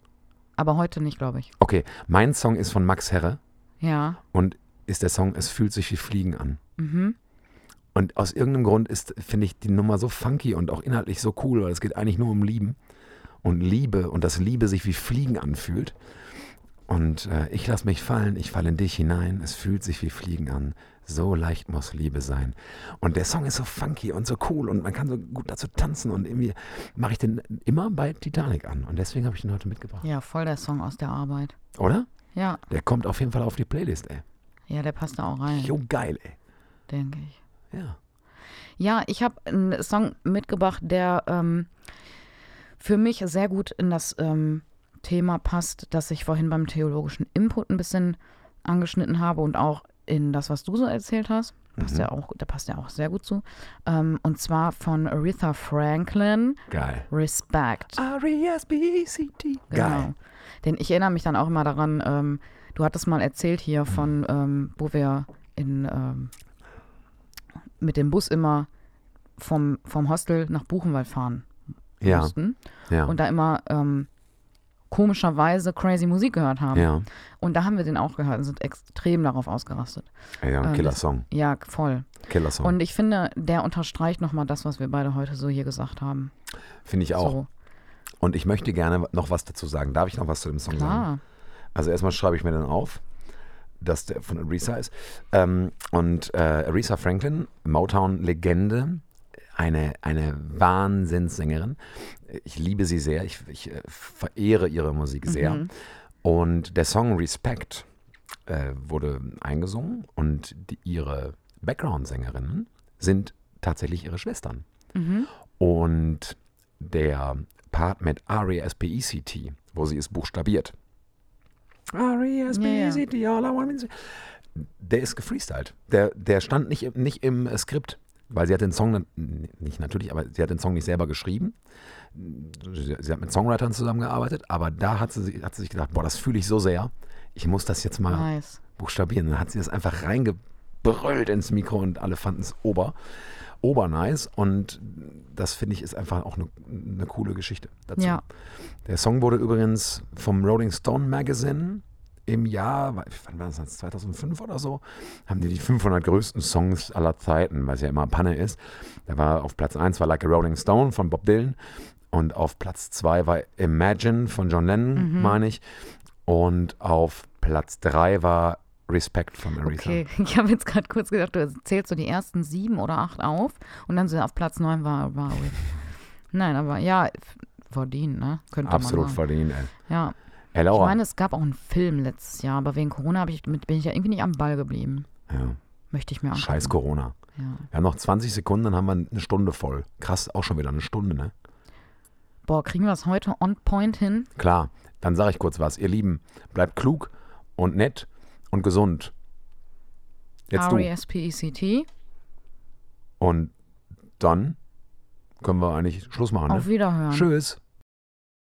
Aber heute nicht, glaube ich. Okay, mein Song ist von Max Herre Ja. und ist der Song Es fühlt sich wie Fliegen an. Mhm. Und aus irgendeinem Grund ist, finde ich, die Nummer so funky und auch inhaltlich so cool, weil es geht eigentlich nur um Lieben und Liebe und dass Liebe sich wie Fliegen anfühlt. Und äh, ich lass mich fallen, ich falle in dich hinein, es fühlt sich wie Fliegen an. So leicht muss Liebe sein. Und der Song ist so funky und so cool und man kann so gut dazu tanzen und irgendwie mache ich den immer bei Titanic an. Und deswegen habe ich ihn heute mitgebracht. Ja, voll der Song aus der Arbeit. Oder? Ja, Der kommt auf jeden Fall auf die Playlist, ey. ja, der passt da auch rein, Jo, geil, ey. denke ich. Ja. Ja, ich habe einen Song mitgebracht, der ähm, für mich sehr gut in das ähm, Thema passt, das ich vorhin beim theologischen Input ein bisschen angeschnitten habe und auch in das, was du so erzählt hast. Passt ja auch, da passt ja auch sehr gut zu. Ähm, und zwar von Aretha Franklin, Geil. Respect. R-E-S-B-E-C-T. Genau. Geil. Denn ich erinnere mich dann auch immer daran, ähm, du hattest mal erzählt hier von, ähm, wo wir in, ähm, mit dem Bus immer vom, vom Hostel nach Buchenwald fahren Ja, mussten ja. und da immer ähm, komischerweise crazy Musik gehört haben. ja. Und da haben wir den auch gehört und sind extrem darauf ausgerastet. Ja, Ähm, Killer-Song. Ja, voll. Killer-Song. Und ich finde, der unterstreicht nochmal das, was wir beide heute so hier gesagt haben. Finde ich auch. So, Und ich möchte gerne noch was dazu sagen. Darf ich noch was zu dem Song sagen? klar. Also erstmal schreibe ich mir dann auf, dass der von Aretha ist. Ähm, und äh, Aretha Franklin, Motown-Legende, eine, eine Wahnsinnssängerin. Ich liebe sie sehr. Ich, ich äh, verehre ihre Musik sehr. Mhm. Und der Song Respect äh, wurde eingesungen und die, ihre Background-Sängerinnen sind tatsächlich ihre Schwestern. Mhm. Und der Part mit R-E-S-P-E-C-T, wo sie es buchstabiert. R-E-S-P-E-C-T, all I want is- Der ist gefreestylt. Der, der stand nicht, im- nicht im äh, Skript, weil sie hat den Song, nicht natürlich, aber sie hat den Song nicht selber geschrieben. Sie, hat mit Songwritern zusammengearbeitet, aber da hat sie, hat sie sich gedacht, boah, das fühle ich so sehr, ich muss das jetzt mal Nice. buchstabieren. Dann hat sie das einfach reingebrüllt ins Mikro und alle fanden es ober, obernice. Und das finde ich ist einfach auch eine, eine coole Geschichte dazu. Ja. Der Song wurde übrigens vom Rolling Stone Magazine im Jahr, wann war das, 2005 oder so, haben die die 500 größten Songs aller Zeiten, was ja immer Panne ist. Da war auf Platz 1 war Like a Rolling Stone von Bob Dylan und auf Platz 2 war Imagine von John Lennon, meine ich. Und auf Platz 3 war Respect von Aretha. Okay, ich habe jetzt gerade kurz gedacht, du zählst so die ersten sieben oder acht auf und dann so auf Platz neun war, war Nein, aber ja, verdient, ne? Könnte Absolut man sagen. verdient, ey. Ja. Herr Laura. Ich meine, es gab auch einen Film letztes Jahr, aber wegen Corona ich, bin ich ja irgendwie nicht am Ball geblieben. Ja. Möchte ich mir angucken. Scheiß Corona. Ja. Wir haben noch 20 Sekunden, dann haben wir eine Stunde voll. Krass, auch schon wieder eine Stunde, ne? Boah, kriegen wir es heute on point hin? Klar, dann sage ich kurz was. Ihr Lieben, bleibt klug und nett und gesund. Jetzt du. R-E-S-P-E-C-T. Und dann können wir eigentlich Schluss machen. Ne? Auf ne? Wiederhören. Tschüss.